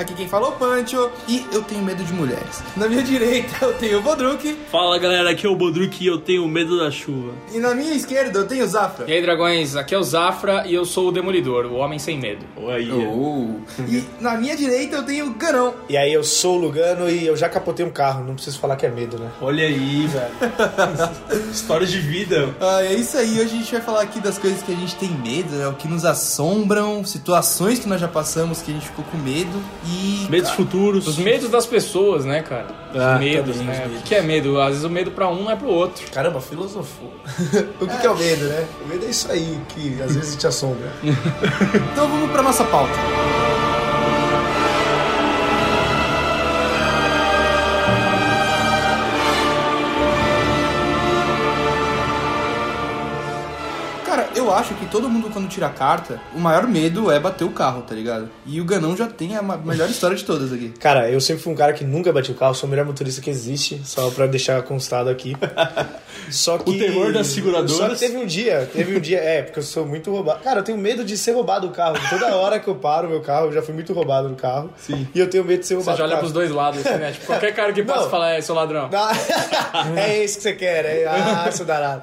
Aqui quem falou é o Pancho e eu tenho medo de mulheres. Na minha direita eu tenho o Bodruk Fala galera, aqui é o Bodruk e eu tenho medo da chuva. e na minha esquerda eu tenho o Zafra. E aí, dragões, aqui é o Zafra e eu sou o Demolidor, o homem sem medo. Oi. Oh. E na minha direita eu tenho o Ganão. E aí, eu sou o Lugano e eu já capotei um carro, não preciso falar que é medo, né? Olha aí, velho. Histórias de vida. Ah, é isso aí, hoje a gente vai falar aqui das coisas que a gente tem medo, né? O que nos assombram, situações que nós já passamos que a gente ficou com medo e. Medos futuros. Os medos das pessoas, né, cara? Os Ah, medos, também, os né? medos. O que é medo? Às vezes o medo pra um não é pro outro. Caramba, filosofou. o que, que é o medo, né? O medo é isso aí, que às vezes te assombra. Então vamos pra nossa pauta. Eu acho que todo mundo quando tira a carta, o maior medo é bater o carro, tá ligado? E o Ganão já tem a melhor história de todas aqui. Cara, eu sempre fui um cara que nunca bati o carro, sou o melhor motorista que existe, só pra deixar constado aqui. Só que. terror das seguradoras. Só que teve um dia, teve um dia, é, porque eu sou muito roubado. Cara, eu tenho medo de ser roubado o carro. Toda hora que eu paro o meu carro, eu já fui muito roubado no carro. Sim. E eu tenho medo de ser Você roubado já no olha pros dois lados, assim, né? Tipo, qualquer cara que passa Não. fala, é, seu ladrão. É esse que você quer, é? Ah, seu danado.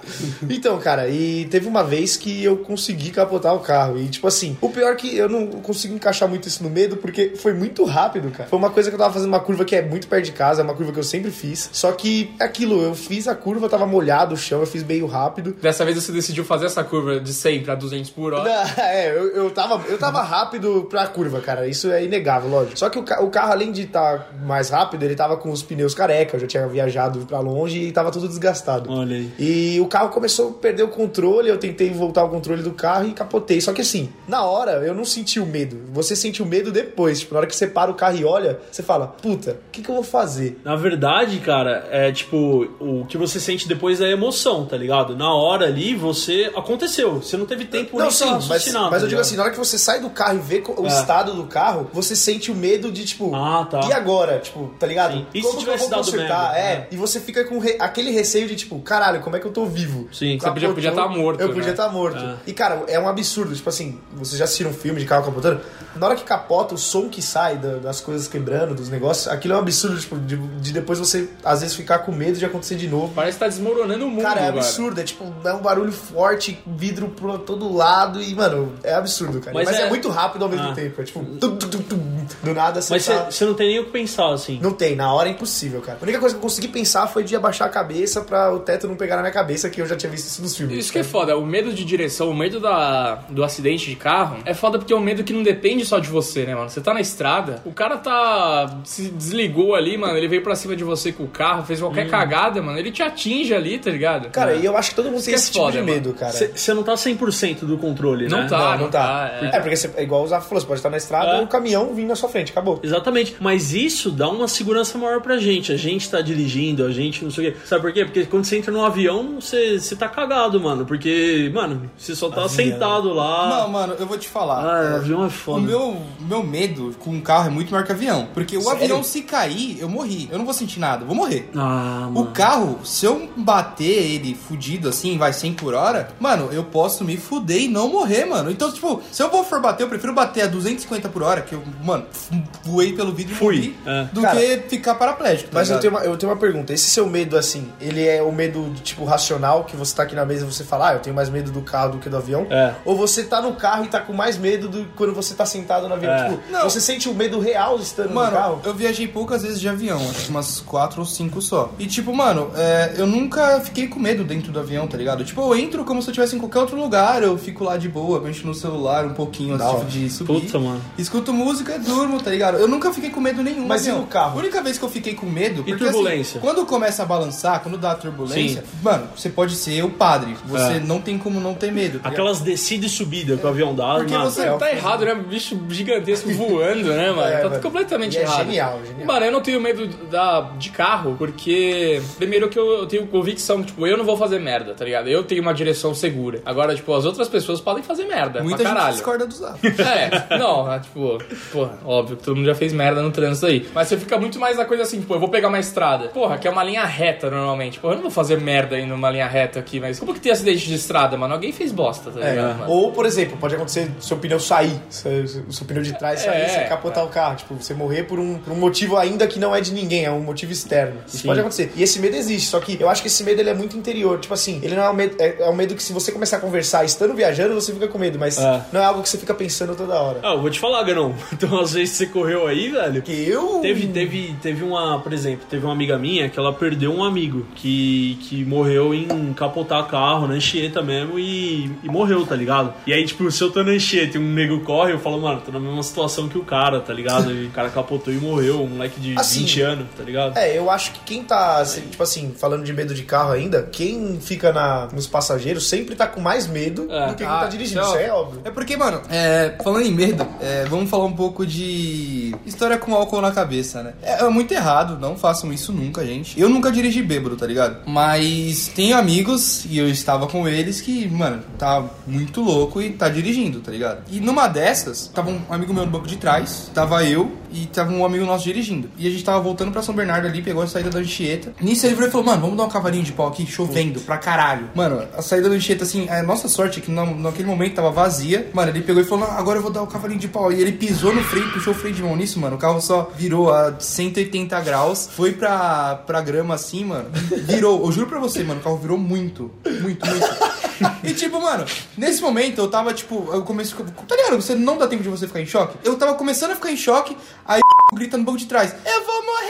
Então, cara, e teve uma vez que eu consegui capotar o carro. E, tipo assim, o pior é que eu não consigo encaixar muito isso no medo, porque foi muito rápido, cara. Foi uma coisa que eu tava fazendo uma curva que é muito perto de casa, é uma curva que eu sempre fiz. Só que é aquilo, eu fiz a curva, tava molhado o chão, eu fiz meio rápido. Dessa vez você decidiu fazer essa curva de 100 pra 200 por hora. É, eu, eu, tava, eu tava rápido pra curva, cara. Isso é inegável, lógico. Só que o, o carro, além de estar mais rápido, ele tava com os pneus careca. Eu já tinha viajado pra longe e tava tudo desgastado. Olha aí. E o carro começou a perder o controle, eu tentei voltar o controle do carro e capotei. Só que assim, na hora eu não senti o medo. Você sente o medo depois. Tipo, na hora que você para o carro e olha, você fala, puta, o que, que eu vou fazer? Na verdade, cara, é tipo, o que você sente depois é a emoção, tá ligado? Na hora ali, você. Aconteceu. Você não teve tempo Não, sim, pra mas, raciocinar, mas tá eu digo assim, na hora que você sai do carro e vê o É. estado do carro, você sente o medo de, tipo, Ah, tá. e agora? Tipo, tá ligado? Sim. E se como que eu tivesse vou consertar? merda? É, É. e você fica com re- aquele receio de, tipo, caralho, como é que eu tô vivo? Sim, você podia- podia tá morto, Eu né? podia estar morto. É. E, cara, é um absurdo. Tipo assim, vocês já assistiram um filme de carro capotando? Na hora que capota, o som que sai da- das coisas quebrando, dos negócios, aquilo é um absurdo, tipo, de, de depois você, às vezes, ficar com medo de acontecer de novo. Parece que tá desmoronando o mundo, Cara, é absurdo. É tipo, é um barulho forte, vidro pra todo lado e, mano, é absurdo, cara. Mas Mas, é... é- muito rápido ao mesmo Ah. tempo. É tipo, tum, tum, tum, tum. do nada você Mas tá... você não tem nem o que pensar, assim. Não tem, na hora é impossível, cara. A única coisa que eu consegui pensar foi de abaixar a cabeça pra o teto não pegar na minha cabeça, que eu já tinha visto isso nos filmes. Isso que é foda, o medo de direção, o medo da, do acidente de carro é foda porque é um medo que não depende só de você, né, mano? Você tá na estrada, o cara tá. se desligou ali, mano, ele veio pra cima de você com o carro, fez qualquer cagada, mano, ele te atinge ali, tá ligado? Cara, e eu acho que todo mundo Isso tem é esse tipo foda, de medo, cara. Você não tá 100% do controle, Não né? tá. não, não tá. é. É, porque você, é igual o Zaf falou, você pode estar na estrada É. e o caminhão vindo na sua frente, acabou. Exatamente, mas isso dá uma segurança maior pra gente. A gente tá dirigindo, a gente não sei o quê. Sabe por quê? Porque quando você entra num avião, você, você tá cagado, mano. Porque, mano, você só tá Avião. sentado lá. Não, mano, eu vou te falar. Ah, É, avião é O foda. meu, meu medo com um carro é muito maior que avião. Porque o Sério? avião, se cair, eu morri. Eu não vou sentir nada, eu vou morrer. Ah, O mano. carro, se eu bater ele fudido assim, vai 100 por hora, mano, eu posso me fuder e não morrer, mano. Então, tipo, se eu vou for bater, eu prefiro bater a 250 por hora, que eu, mano, voei pelo vidro e Fui, morri, é. do Cara, que ficar paraplégico. tá Mas eu tenho, uma, eu tenho uma pergunta. Esse seu medo, assim, ele é o medo, tipo, racional, que você tá aqui na mesa e você fala, ah, eu tenho mais medo do carro do que do avião? É. Ou você tá no carro e tá com mais medo do quando você tá sentado no avião? É. Tipo, Não. você sente o medo real estando no Mano, carro? eu viajei poucas vezes de avião, acho que umas quatro ou cinco só. E tipo, mano, é, eu nunca fiquei com medo dentro do avião, tá ligado? Tipo, eu entro como se eu estivesse em qualquer outro lugar, eu fico lá de boa, mexo no celular um pouquinho antes Da tipo, de subir. Puta, mano. Escuto música, durmo, tá ligado? Eu nunca fiquei com medo nenhum. no Mas e no carro? A única vez que eu fiquei com medo. E Porque, turbulência? Assim, quando começa a balançar, quando dá a turbulência, mano, você pode ser o padre. Você É. não tem como não ter medo. Tá ligado? Aquelas descidas e subidas que o avião dá, Porque mano. você- É, Tá errado, né? Bicho gigantesco voando, né, mano? É, tá mano. completamente E é errado. genial, genial. Mano, eu não tenho medo da, de carro, porque. Primeiro que eu, eu tenho convicção, tipo, eu não vou fazer merda, tá ligado? Eu tenho uma direção segura. Agora, tipo, as outras pessoas podem fazer merda. Muita pra gente caralho. discorda do Zap. É, não, é, tipo, porra, óbvio que todo mundo já fez merda no trânsito aí. Mas você fica muito mais na coisa assim, tipo, eu vou pegar uma estrada. Porra, que é uma linha reta normalmente. Porra, eu não vou fazer merda aí numa linha reta aqui, mas como que tem acidente de estrada, mano? Alguém fez bosta, tá É, ligado? Ou, por exemplo, pode acontecer seu pneu sair, seu, seu pneu de trás sair, É, você capotar o carro. Tipo, você morrer por um, por um motivo ainda que não é de ninguém, é um motivo externo. Isso Sim. pode acontecer. E esse medo existe, só que eu acho que esse medo ele é muito interior. Tipo assim, ele não é um medo, é, é um medo que se você começar a conversar estando viajando, você fica com medo, mas É. não é algo que você fica pensando toda hora. Ah, eu vou te falar, Ganão. Então, às vezes você correu aí, velho. Que eu. Teve, teve, teve uma, por exemplo, teve uma amiga minha que ela perdeu um amigo que, que morreu em capotar carro na Anchieta mesmo e, e morreu, tá ligado? E aí, tipo, se eu tô na Anchieta e um nego corre, eu falo, mano, tô na mesma situação que o cara, tá ligado? E o cara capotou e morreu, um moleque de Assim, 20 anos, tá ligado? É, eu acho que quem tá, tipo assim, falando de medo de carro ainda, quem fica na, nos passageiros sempre tá com mais medo É. do que quem Ah, tá dirigindo. isso Isso é é óbvio. É porque, mano, é, falando em medo, é, vamos falar um pouco de história com álcool na cabeça, né? É, é muito errado, não façam isso nunca, gente. Eu nunca dirigi bêbado, tá ligado? Mas tenho amigos, e eu estava com eles, que, mano, tá muito louco e tá dirigindo, tá ligado? E numa dessas, tava um amigo meu no banco de trás, tava eu e tava um amigo nosso dirigindo. E a gente tava voltando pra São Bernardo ali, pegou a saída da Anchieta. Nisso ele falou, mano, vamos dar um cavalinho de pau aqui, chovendo pra caralho. Mano, a saída da Anchieta, assim, a nossa sorte é que na- naquele momento tava vazia. Mano, ele pegou e falou, agora eu vou dar o cavalinho de pau. E ele pisou no freio, puxou o freio de mão nisso, mano. O carro só virou a 180 graus, foi pra, pra grama assim, mano. Virou, eu juro pra você, mano, o carro virou muito, muito, muito. E tipo, mano, nesse momento eu tava, tipo, eu comecei. Tá ligado? Você não dá tempo de você ficar em choque? Eu tava começando a ficar em choque, aí grita no banco de trás: Eu vou morrer!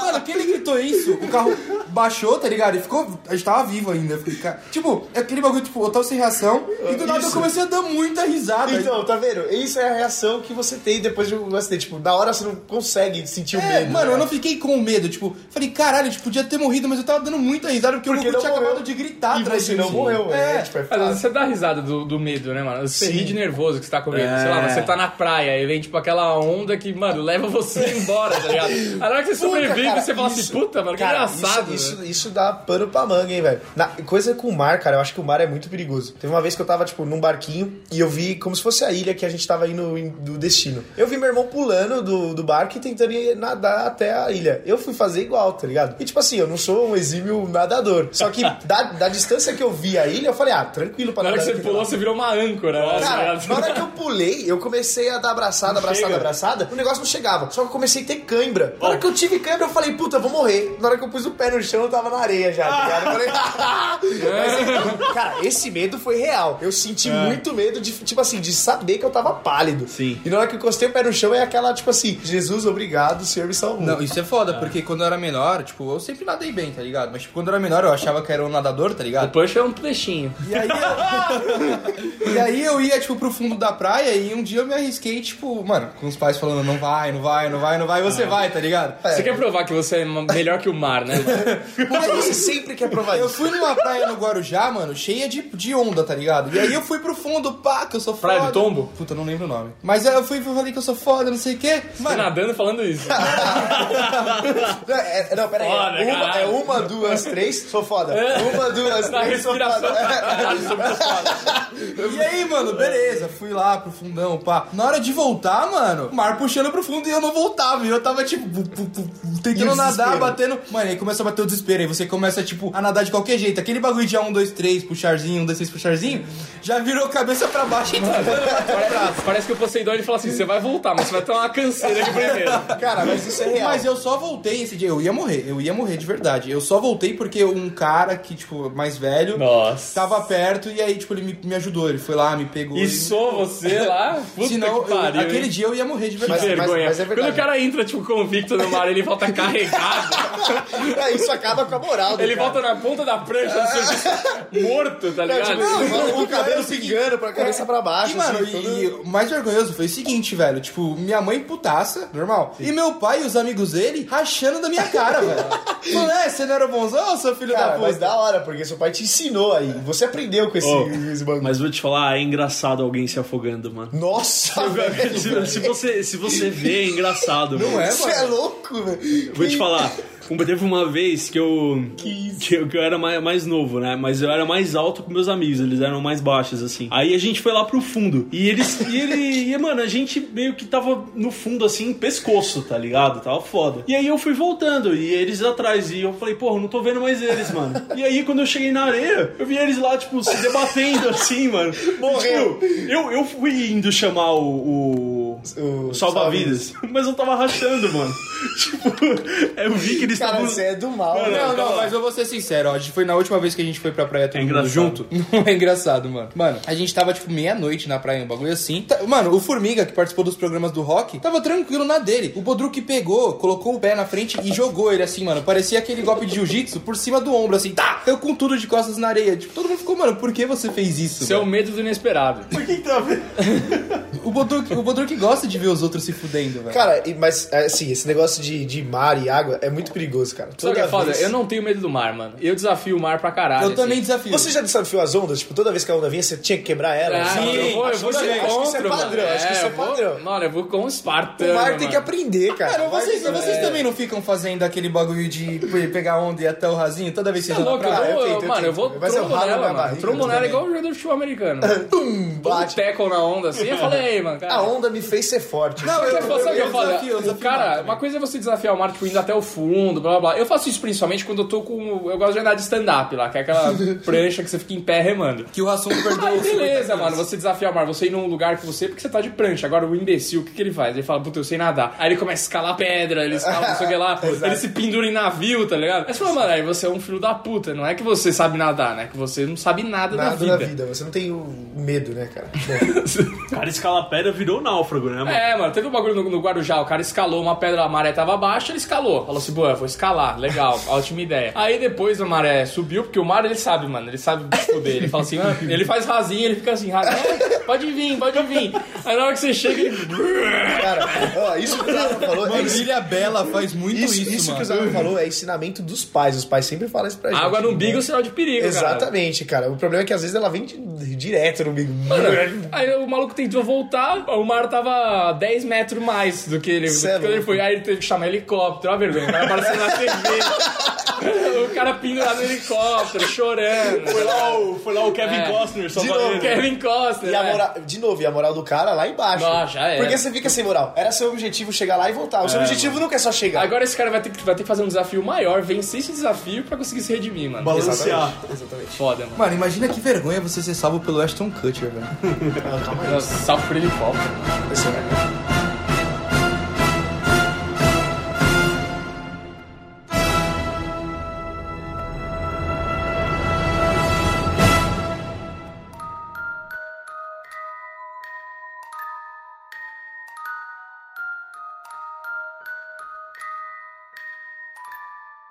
mano, que ele gritou isso, o carro baixou, tá ligado? E ficou. A gente tava vivo ainda. cara, tipo, aquele bagulho, tipo, eu tava sem reação, e do nada eu comecei a dar muita risada. Então, tá vendo? Isso é a reação que você tem depois de um acidente. Tipo, na hora você não consegue sentir o É, medo. mano, né? eu não fiquei com medo, tipo, falei, caralho, tipo, podia ter morrido, mas eu tava dando muita risada porque, Porque o Gugu tinha morreu. acabado de gritar E atrás você de não morreu, é, É. tipo, é Às vezes você dá risada do, do medo, né, mano? Você Sim. ri de nervoso que você tá com medo. É. Sei lá, você tá na praia e vem, tipo, aquela onda que, mano, leva você embora, tá ligado? Na hora que você Puta, sobrevive, cara, você fala isso- assim, puta, mano, que Cara, engraçado. Isso, né? isso, isso dá pano pra manga, hein, velho. Na- Coisa com o mar, cara, eu acho que o mar é muito perigoso. Teve uma vez que eu tava, tipo, num barquinho e eu vi como se fosse a ilha que a gente tava indo em- do destino. Eu vi meu irmão pulando do, do barco e tentando ir nadar até a ilha. Eu fui fazer igual, tá ligado? E tipo assim, eu não sou um exímio nadador. Só que da, da distância que eu vi a ilha, eu falei, ah, tranquilo pra Na hora que você pulou, lado. você virou uma âncora. né, tá Cara, ligado? na hora que eu pulei, eu comecei a dar abraçada, abraçada, chega. abraçada. O negócio não chegava. Só que eu comecei a ter cãibra. Na hora que eu tive cãibra, eu falei, puta, eu vou morrer. Na hora que eu pus o pé no chão, eu tava na areia já, tá ligado? Eu falei, Mas, então, cara, esse medo foi real. Eu senti muito medo de, tipo assim, de saber que eu tava pálido. Sim. E na hora que eu encostei o pé no chão, é aquela, tipo assim, Jesus, obrigado, o Senhor me salvou. Não, isso é foda, porque quando eu era menor, tipo, eu sempre nadei bem, tá ligado? Mas tipo, quando eu era menor, eu achava que era um nadador, tá O ligado? punch é um peixinho. E aí, eu... e aí eu ia, tipo, pro fundo da praia e um dia eu me arrisquei, tipo, mano, com os pais falando, não vai, não vai, não vai, não vai, você vai, tá ligado? Você quer provar que você é melhor que o mar, né? Porque você sempre quer provar Eu isso. fui numa praia no Guarujá, mano, cheia de, de onda, tá ligado? E aí eu fui pro fundo, pá, que eu sou foda. Praia do Tombo? Puta, eu não lembro o nome. Mas aí eu fui e falei que eu sou foda, não sei o quê. Você Mano, nadando falando isso. Não, é, não. Foda, é, uma, é uma, duas, três, sou foda. Uma, duas, Na respiração. Caralho, muito foda. E aí, mano, beleza, fui lá pro fundão, pá. Na hora de voltar, mano, o mar puxando pro fundo e eu não voltava. E eu tava, tipo, tentando nadar, batendo. Mano, aí começa a bater o desespero. Aí você começa, tipo, a nadar de qualquer jeito. Aquele bagulho de 1, 2, 3, puxarzinho, 1, 2, 3, puxarzinho, já virou cabeça pra baixo e Parece, parece que o Poseidon ele fala assim: você vai voltar, mas você vai ter uma canseira aqui primeiro. Cara, mas isso é real. Mas eu só voltei esse dia, eu ia morrer, eu ia morrer de verdade. Eu só voltei porque um cara que, tipo, mais velho, Nossa. tava perto e aí, tipo, ele me, me ajudou. Ele foi lá, me pegou. E só você lá? Puta Senão, que eu- pariu. aquele hein? dia eu ia morrer de Que verdade. Mas- vergonha. mas é verdade. Quando o cara entra, tipo, convicto no mar, ele volta carregado. É, isso acaba com a moral do ele cara. volta na ponta da prancha, assim, morto, tá Não, ligado? tipo, o, o cabelo é pingando pra cabeça pra baixo. E, mano, assim, e, todo- e o mais vergonhoso foi o seguinte, velho. Tipo, minha mãe putaça, normal. E meu pai e os amigos dele rachando da minha cara, velho. Falando, é, você não era bonzão, seu filho Cara, da puta? mas da hora, porque seu pai te ensinou aí. Você aprendeu com esse, Oh, esse bagulho. Mas vou te falar, é engraçado alguém se afogando, mano. Nossa, velho. Se, se você, se você vê, é engraçado. Não mano. é, Você é louco, velho. Vou te falar. Teve uma vez que eu. Que, eu, que eu era mais, mais novo, né? Mas eu era mais alto que meus amigos, eles eram mais baixos, assim. Aí a gente foi lá pro fundo. E eles. E ele. E, mano, a gente meio que tava no fundo, assim, pescoço, tá ligado? Tava foda. E aí eu fui voltando. E eles atrás. atrás. E eu falei, porra, não tô vendo mais eles, mano. E aí, quando eu cheguei na areia, eu vi eles lá, tipo, se debatendo assim, mano. Morreu. Tipo, eu, eu fui indo chamar o. o... O Salva-vidas, mas eu tava rachando, mano. tipo, eu vi que eles Cara, estavam. você é do mal, Mano, né? Não, não, mas eu vou ser sincero, ó, a gente foi na última vez que a gente foi pra praia todo É mundo engraçado. junto. Não é engraçado, mano. Mano, a gente tava tipo meia-noite na praia, um bagulho assim. Tá- Mano, o Formiga, que participou dos programas do rock, tava tranquilo na dele. O Bodruk pegou, colocou o pé na frente e jogou ele assim, mano. Parecia aquele golpe de jiu-jitsu por cima do ombro, assim, tá! Eu com tudo de costas na areia. Tipo, todo mundo ficou, mano, por que você fez isso? Seu velho? medo do inesperado. Por que que tá vendo? O Bodruk, o Bodruk gosta de ver os outros se fudendo, velho. Cara, e- mas assim, esse negócio de, de mar e água é muito perigoso, cara. Sabe o que é foda? vez- Eu não tenho medo do mar, mano. Eu desafio o mar pra caralho. Eu assim. também desafio. Você já desafiou as ondas? Tipo, toda vez que a onda vinha, você tinha que quebrar ela? Ah, assim? eu vou, eu Acho vou que de isso é- acho que isso é encontro, padrão, mano. acho que isso é eu vou- padrão. Mano, eu vou com um O espartano, mar tem mano. que aprender, cara. Cara, O vocês, vocês é. também não ficam fazendo aquele bagulho de pe- pegar onda e ir até o rasinho toda vez que Tá vocês vão eu praia? vou, eu tento, eu mano, eu vou eu trombonela, minha mano. é também. igual o jogador de futebol americano. Bate. tackle na onda assim, eu falei, ei, mano, cara. A onda me fez ser forte. Não, Mas eu- foda, sabe o que eu desafio, eu O desafio o mar Cara, também. uma coisa é você desafiar o mar, tipo, indo até o fundo, blá blá blá. Eu faço isso principalmente quando eu tô com. Eu gosto de andar de stand-up lá, que é aquela prancha que você fica em pé remando. Que o Rassum perdeu 50 beleza, mano, você desafiar o mar, você ir num lugar que você, porque você tá de prancha. Agora o imbecil, o que, que ele faz? Ele fala, puta, eu sei nadar. Aí ele começa a escalar pedra, ele escala não sei o que lá, ele se pendura em navio, tá ligado? Aí você fala, mano, aí você é um filho da puta. Não é que você sabe nadar, né? Que você não sabe nada, Nada da vida. da vida. Você não tem o medo, né, cara? O cara escala pedra virou náufrago, né, mano? É, mano, teve um bagulho no, no Guarujá, o cara escalou uma pedra, a maré tava baixa, ele escalou. Falou assim, boa, vou escalar, legal, ótima ideia. Aí depois a maré subiu, porque o mar ele sabe, mano, ele sabe se fuder. Ele fala assim, ah, ele faz rasinho, ele fica assim, rasinho, "Ah, pode vir, pode vir. Aí na hora que você chega, ele. Cara, ó, isso que o Zara falou é Mano, Ilha Bela faz muito isso, isso, isso que mano. o Zara falou é ensinamento dos pais. Os pais sempre falam isso pra gente. Água no né? umbigo é sinal de perigo, cara. Exatamente, cara. O problema é que às vezes ela vem de- direto no umbigo. Aí o maluco tentou voltar, o mar tava 10 metros mais do que ele, do Cê que é ele foi. Aí ele teve que chamar helicóptero, olha a vergonha. O cara apareceu na TV. o cara pendurado no helicóptero, chorando. Foi lá o, foi lá o Kevin É. Costner, só De pra novo, ele. Kevin Costner. E a né? moral, de novo, e a moral do cara lá embaixo. Ah, já era. Porque você fica sem moral. Era seu objetivo chegar lá e voltar. O seu objetivo nunca é só chegar. Agora esse cara vai ter, que, vai ter que fazer um desafio maior, vencer esse desafio pra conseguir se redimir, mano. Balancear. Exatamente. Foda, mano. Mano, imagina que vergonha você ser salvo pelo Ashton Kutcher, velho. Calma aí. Salve por helicóptero. Esse Thank you.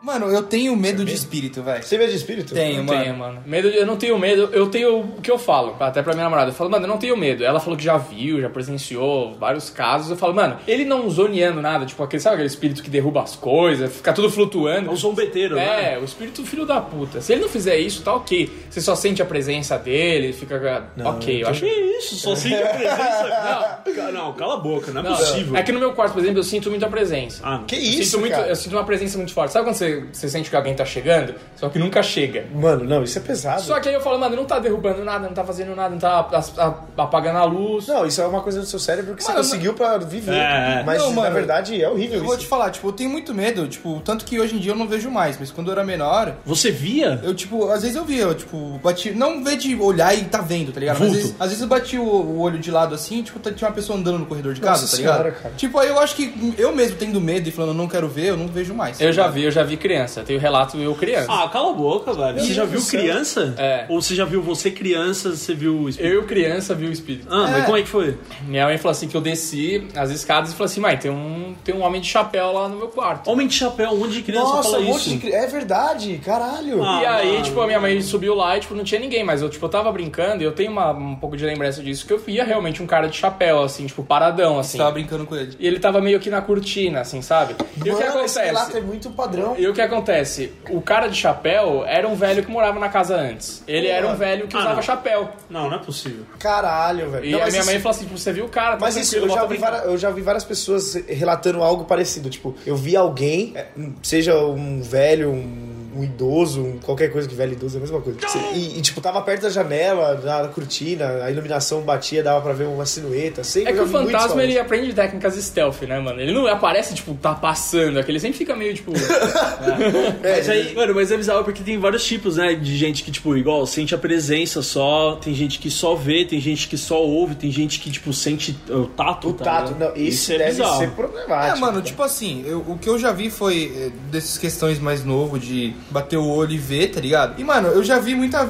Mano, eu tenho medo de espírito, velho. Você vê de espírito? Tenho, Não mano. tenho, mano. Medo, eu não tenho medo, eu tenho o que eu falo, até pra minha namorada. Eu falo, mano, eu não tenho medo. Ela falou que já viu, já presenciou vários casos. Eu falo, mano, ele não zoneando nada, tipo, aquele, sabe aquele espírito que derruba as coisas, fica tudo É flutuando. um zombeteiro, né? É, o espírito filho da puta. Se ele não fizer isso, tá ok. Você só sente a presença dele, fica. ok, eu acho. Que isso, só sente a presença. Não, não, cala a boca, não é Não, possível. É que no meu quarto, por exemplo, eu sinto muita presença. Ah, não. Que Eu isso, sinto, muito, cara? eu sinto uma presença muito forte. Sabe quando você, você sente que alguém tá chegando, só que nunca chega? Mano, não, isso é pesado. Só que aí eu falo, mano, não tá derrubando nada, não tá fazendo nada, não tá a- a- apagando a luz. Não, isso é uma coisa do seu cérebro que você Mano, conseguiu pra viver. É, é. Mas Não, na mano, verdade é horrível Eu vou isso. te falar, tipo, eu tenho muito medo, tipo, tanto que hoje em dia eu não vejo mais, mas quando eu era menor, Você via? eu, tipo, às vezes eu via, eu, tipo, bati. Não ver de olhar e tá vendo, tá ligado? Mas Às vezes, às vezes eu bati o, o olho de lado assim, tipo, tá- tinha uma pessoa andando no corredor de casa, Nossa tá ligado? senhora, cara. Tipo, aí eu acho que eu mesmo tendo medo e falando, não quero ver, eu não vejo mais. Eu já vi, eu já vi criança. Tenho relato eu criança. Ah, cala a boca, velho. Você já viu criança? É. Ou você já viu você criança, você viu o espírito? Eu criança vi o espírito. Ah, mas É. como é que foi? Minha mãe falou assim que eu desci as escadas e falou assim, mãe, tem um, tem um homem de chapéu lá no meu quarto. Homem de chapéu, um monte de criança Nossa, fala um monte isso. de cri- É verdade, caralho. Ah, e aí, mano. tipo, a minha mãe subiu lá e, tipo, não tinha ninguém, mas eu, tipo, eu tava brincando e eu tenho uma, um pouco de lembrança disso, que eu via realmente um cara de chapéu, assim, tipo, paradão, assim. Você tava brincando com ele. E ele tava meio que na cortina, assim, sabe? E o que Mano, esse acontece? relato é muito padrão. E o que acontece? O cara de chapéu era um velho que morava na casa antes. Ele Porra. era um velho que Ah, usava não. chapéu. Não, não é possível. Caralho, velho. E Não, a minha isso- mãe falou assim, tipo, você viu o cara, tá Mas isso, eu já, vi várias, eu já vi várias pessoas relatando algo parecido. Tipo, eu vi alguém, é, seja um velho, um um idoso, um- qualquer coisa que velho idoso é a mesma coisa. Cê- E, e, tipo, tava perto da janela, na, na cortina, a iluminação batia, dava pra ver uma silhueta. Sempre É que o fantasma ele aprende técnicas stealth, né, mano? Ele não aparece, tipo, tá passando aqui, ele sempre fica meio, tipo. É, Mas aí, mano, mas é bizarro porque tem vários tipos, né? De gente que, tipo, igual, sente a presença só, tem gente que só vê, tem gente que só ouve, tem gente que, tipo, sente o tato. O tá tato, ligado? não, esse Isso é deve bizarro. ser É, problemático. mano, cara. tipo assim, eu- o que eu já vi foi eh, dessas questões mais novo de bater o olho e ver, tá ligado? E, mano, eu já vi muita.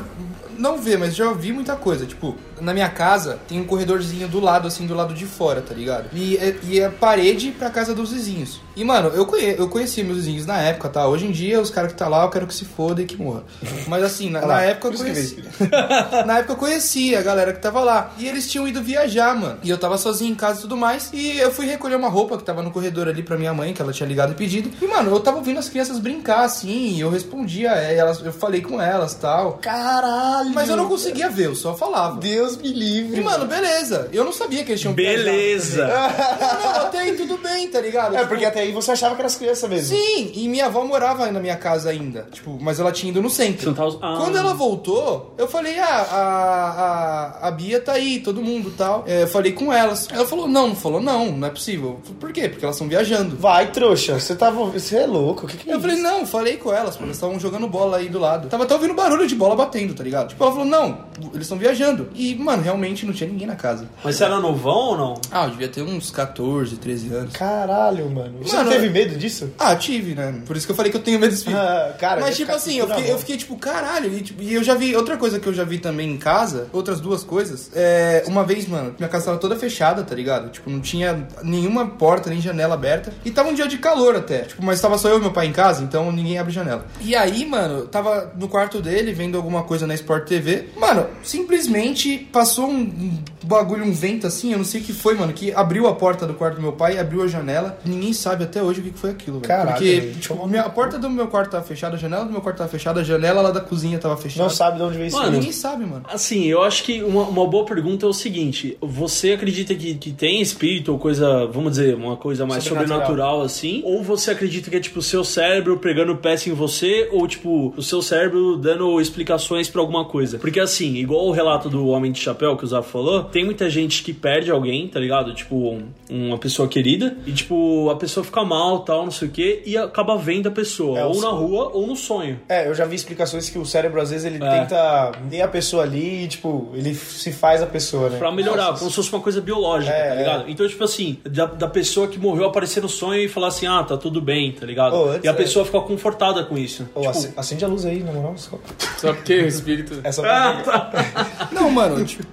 Não ver, mas já vi muita coisa. Tipo, na minha casa tem um corredorzinho do lado, assim, do lado de fora, tá ligado? E é, e é parede pra casa dos vizinhos. E, mano, eu, conhe, eu conhecia meus vizinhos na época, tá? Hoje em dia, os caras que tá lá, eu quero que se foda e que morra. Mas assim, na, na época eu conhecia. na época eu conhecia a galera que tava lá. E eles tinham ido viajar, mano. E eu tava sozinho em casa e tudo mais. E eu fui recolher uma roupa que tava no corredor ali pra minha mãe, que ela tinha ligado e pedido. E, mano, eu tava ouvindo as crianças brincar, assim. E eu respondia, é, elas, eu falei com elas tal. Caralho! Mas eu não conseguia ver, eu só falava. Deus me livre. E, mano, beleza. Eu não sabia que eles tinham Beleza! Não, não, até aí tudo bem, tá ligado? É, Tipo, porque até aí você achava que era as crianças mesmo. Sim, e minha avó morava aí na minha casa ainda. Tipo, mas ela tinha ido no centro. Você não tá- ah. Quando ela voltou, eu falei, ah, a, a, a Bia tá aí, todo mundo tal. É, eu falei com elas. Ela falou, não, não falou, não, não é possível. Eu falei, Por quê? Porque elas estão viajando. Vai, trouxa. Você tava. Você é louco. O que, que é Eu isso? falei, não, falei com elas, porque elas estavam jogando bola aí do lado. Tava até ouvindo barulho de bola batendo, tá ligado? Tipo, ela falou, não, eles estão viajando. E, mano, realmente não tinha ninguém na casa. Mas você era novão ou não? Ah, eu devia ter uns 14, 13 anos. Caralho, mano. Você Mano, não teve medo disso? Ah, tive, né? Por isso que eu falei que eu tenho medo de espírito. Ah, cara, Mas tipo assim, eu fiquei, eu fiquei tipo, caralho. E, tipo, e eu já vi, outra coisa que eu já vi também em casa, outras duas coisas. É, uma vez, mano, minha casa tava toda fechada, tá ligado? Tipo, não tinha nenhuma porta, nem janela aberta. E tava um dia de calor até. Tipo, mas tava só eu e meu pai em casa, então ninguém abre janela. E aí, mano, eu tava no quarto dele vendo alguma coisa na Sport TV. Mano, simplesmente passou um, bagulho, um vento assim, eu não sei o que foi, mano, que abriu a porta do quarto do meu pai, abriu a janela. Ninguém sabe até hoje o que foi aquilo, velho. Porque, tipo, minha, a porta do meu quarto tava fechada, a janela do meu quarto tava fechada, a janela lá da cozinha tava fechada. Não sabe de onde veio isso. Mano, Ninguém sabe, mano. Assim, eu acho que uma, uma boa pergunta é o seguinte: você acredita que, que tem espírito ou coisa, vamos dizer, uma coisa mais Sobrenatural. sobrenatural, assim? Ou você acredita que é tipo o seu cérebro pregando peça em você? Ou tipo, o seu cérebro dando explicações pra alguma coisa? Porque assim, igual o relato do Homem de Chapéu que o Zaf falou, tem muita gente que perde alguém, tá ligado? Tipo, um- uma pessoa querida, e tipo, a pessoa fica mal tal, não sei o quê, e acaba vendo a pessoa, É, ou na rua ou no sonho. É, eu já vi explicações que o cérebro, às vezes, ele É. tenta ver a pessoa ali e, tipo, ele se faz a pessoa, né? Pra melhorar, Nossa, como se fosse uma coisa biológica, É, tá ligado? Então, tipo assim, da, da pessoa que morreu aparecer no sonho e falar assim, ah, tá tudo bem, tá ligado? Ô, antes, e a é. pessoa fica confortada com isso. Ô, Tipo, ace- acende a luz aí, na moral. Só... Só porque o espírito. É só Ah, pra... tá. Não, mano, tipo.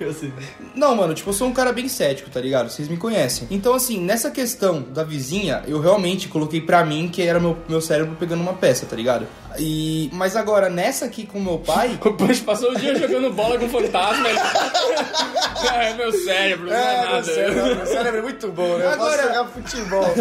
Não, mano, tipo, eu sou um cara bem cético, tá ligado? Vocês me conhecem. Então, assim, nessa questão da vizinha, eu realmente coloquei pra mim que era meu, meu cérebro pegando uma peça, tá ligado? E... Mas agora, nessa aqui com meu pai. O Punch passou o dia jogando bola com fantasma. É meu cérebro, não é, É, nada. meu cérebro, meu cérebro é muito bom, né? Eu Agora- posso jogar futebol.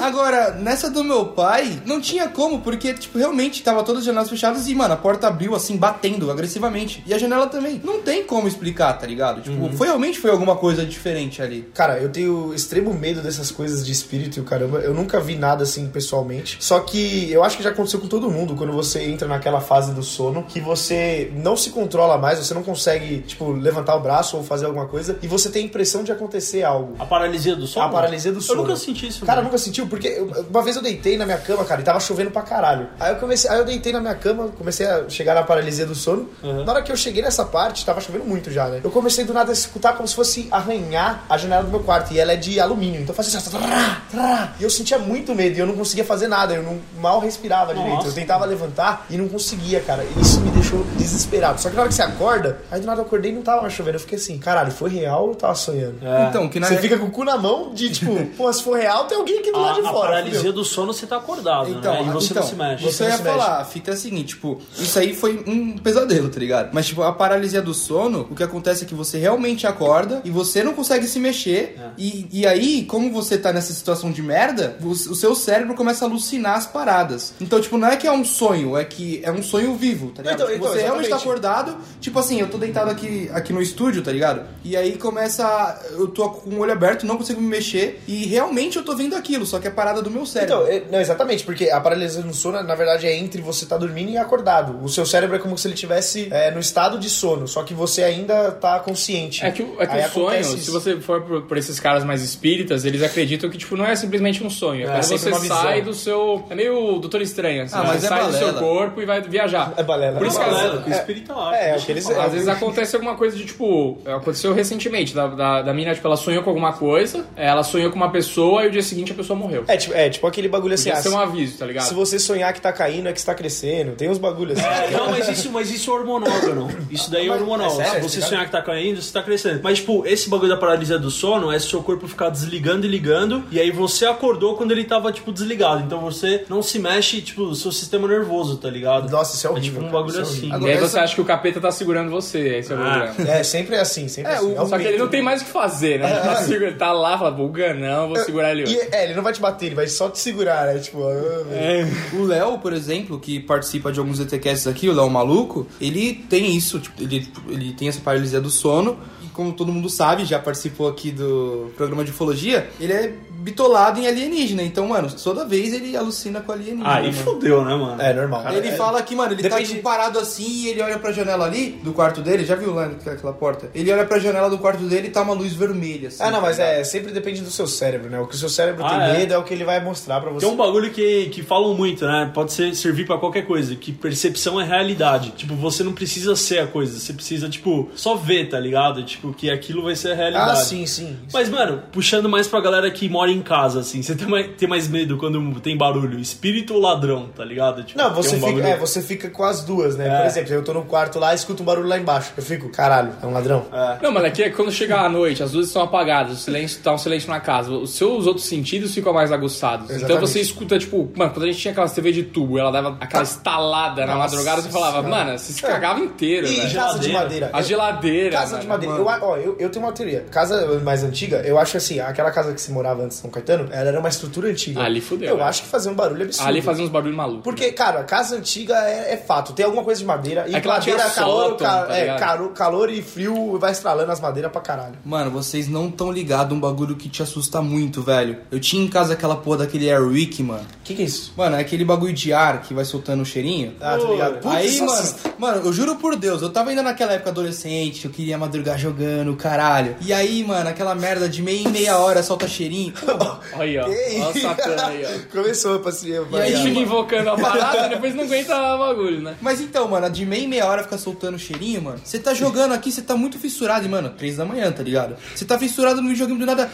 Agora, nessa do meu pai, não tinha como, porque, tipo, realmente tava todas as janelas fechadas e, mano, a porta abriu assim, batendo agressivamente. E a janela também. Não tem como explicar, tá ligado? Tipo, foi realmente foi alguma coisa diferente ali. Cara, eu tenho extremo medo dessas coisas de espírito e o caramba. Eu nunca vi nada assim pessoalmente. Só que eu acho que já aconteceu com todo mundo quando você entra naquela fase do sono que você não se controla mais, você não consegue, tipo, levantar o braço ou fazer alguma coisa e você tem a impressão de acontecer algo. A paralisia do sono? A paralisia do sono. Eu nunca senti isso. Cara, mano. nunca sentiu? Porque eu- uma vez eu deitei na minha cama, cara, e tava chovendo pra caralho. Aí eu comecei, aí eu deitei na minha cama, comecei a chegar na paralisia do sono. Uhum. Na hora que eu cheguei nessa parte, tava chovendo muito já, né? Eu comecei do nada a escutar como se fosse arranhar a janela do meu quarto. E ela é de alumínio. Então fazia assim, trá, trá. e eu sentia muito medo e eu não conseguia fazer nada. Eu não, mal respirava direito. Nossa. Eu tentava levantar e não conseguia, cara. E isso me deixou desesperado. Só que na hora que você acorda, aí do nada eu acordei e não tava mais chovendo. Eu fiquei assim, caralho, foi real ou eu tava sonhando? É. Então, que na Você fica com o cu na mão de tipo, pô, se for real, tem alguém aqui do lado de A, a fora. paralisia fudeu. do sono você tá acordado, Então, né? E você então, não se mexe. Você Você ia falar, a fita é a seguinte, tipo, isso aí foi um pesadelo, tá ligado? Mas, tipo, a paralisia do sono, o que acontece é que você realmente acorda e você não consegue se mexer. É. E, e aí, como você tá nessa situação de merda, o, o seu cérebro começa a alucinar as paradas. Então, tipo, não é que é um sonho, é que é um sonho vivo, tá ligado? Então, Tipo, então, você realmente tá exatamente. acordado, tipo assim, eu tô deitado aqui, aqui no estúdio, tá ligado? E aí começa. a- Eu tô com o olho aberto, não consigo me mexer. E realmente eu tô vendo aquilo, só que é parada do meu cérebro. Então, é- não, exatamente, porque a paralisia no sono, na verdade, é entre você tá dormindo e acordado. O seu cérebro é como se ele estivesse é, no estado de sono, só que você ainda tá consciente. É que, o- é que o sonho, acontece se isso. você for por, por esses caras mais espíritas, eles acreditam que, tipo, não é simplesmente um sonho. É, É, quando você sai do seu... É meio Doutor Estranho, assim. Ah, mas você é sai do seu balela. corpo e vai viajar. É balela. Por isso É que balela. que o espírito acha. É, é que eles-. Às vezes acontece alguma coisa de, tipo... Aconteceu recentemente, da, da, da mina, tipo, ela sonhou com alguma coisa, ela sonhou com uma pessoa e o dia seguinte a pessoa morreu. É, tipo, é, tipo aquele bagulho assim, Podia ah, ser um aviso, tá ligado? se você sonhar que tá caindo, é que está crescendo. Tem uns bagulhos assim. É, não, mas isso, mas isso é hormonal, não. Isso daí é hormonal. é sério, você tá sonhar que tá caindo, você tá crescendo. Mas, tipo, esse bagulho da paralisia do sono é seu corpo ficar desligando e ligando, e aí você acordou quando ele tava, tipo, desligado. Então você não se mexe, tipo, o seu sistema nervoso, tá ligado? Nossa, isso é É horrível. tipo um bagulho é assim. horrível. E aí Agora, você essa- acha que o capeta tá segurando você, esse é o Ah. problema. É, sempre é assim, sempre É, assim. o- um Só que ele não tem mais o que fazer, né? Ele tá, segura- ele tá lá, fala, buga não, vou segurar ele hoje. E, é, ele não vai te bater, ele vai só te segurar, né? Tipo, ah, velho. O Léo, por exemplo, que participa de alguns ETCasts aqui, o Léo Maluco, ele tem isso, tipo, ele, ele tem essa paralisia do sono, como todo mundo sabe, já participou aqui do programa de ufologia, ele é bitolado em alienígena. Então, mano, toda vez ele alucina com alienígena. Aí mano. fodeu, né, mano? É normal. Ele É- fala que, mano, ele Depende- tá tipo, parado assim e ele olha pra janela ali do quarto dele, já viu lá naquela porta? Ele olha pra janela do quarto dele e tá uma luz vermelha, assim. Ah, não, mas tá ligado? é, sempre depende do seu cérebro, né? O que o seu cérebro Ah, tem é. medo é o que ele vai mostrar pra você. Tem um bagulho que, que falam muito, né? Pode ser, servir pra qualquer coisa, que percepção é realidade. Tipo, você não precisa ser a coisa, você precisa, tipo, só ver, tá ligado? Tipo, que aquilo vai ser a realidade. Ah, sim, sim. Mas, mano, puxando mais pra galera que mora em casa, assim, você tem mais, tem mais medo quando tem barulho? Espírito ou ladrão, tá ligado? Tipo, Não, você um fica, é, você fica com as duas, né? É. Por exemplo, eu tô no quarto lá e escuto um barulho lá embaixo. Eu fico, caralho, é um ladrão? Não, mas aqui é quando chega a noite, as luzes estão apagadas, o silêncio tá um silêncio na casa, os seus outros sentidos ficam mais aguçados. Então Exatamente. você escuta, tipo, mano, quando a gente tinha aquelas TV de tubo, ela dava aquela estalada na Nossa madrugada, você falava, mano, você se cagava inteiro, E velho. casa de madeira. A geladeira. Casa mano. de madeira. Eu, ó, eu, eu tenho uma teoria. Casa mais antiga, eu acho assim, aquela casa que se morava antes de São Caetano, ela era uma estrutura antiga. Ali fudeu, Eu né? acho que fazia um barulho absurdo. Ali fazia uns barulhos malucos. Porque, cara, casa antiga é, é fato. Tem alguma coisa de madeira. E É madeira, tinha calor, sótão, ca- tá é, calor, calor e frio vai estralando as madeiras pra caralho. Mano, vocês não tão ligados um bagulho que te assusta muito, velho. Eu tinha em casa aquela porra daquele Airwick, mano. O que, que é isso? Mano, é aquele bagulho de ar que vai soltando o cheirinho. Ah, tá ligado? Putz, Aí, mano, mano, eu juro por Deus, eu tava ainda naquela época adolescente, eu queria madrugar jogando, caralho. E aí, mano, aquela merda de meia em meia hora solta cheirinho. Olha aí, ó. Olha o aí, ó. Começou pra se. E aí fica invocando a parada e depois não aguenta o bagulho, né? Mas então, mano, de meia em meia hora fica soltando cheirinho, mano. Você tá jogando aqui, você tá muito fissurado, e, mano, três da manhã, tá ligado? Você tá fissurado no videogame do nada.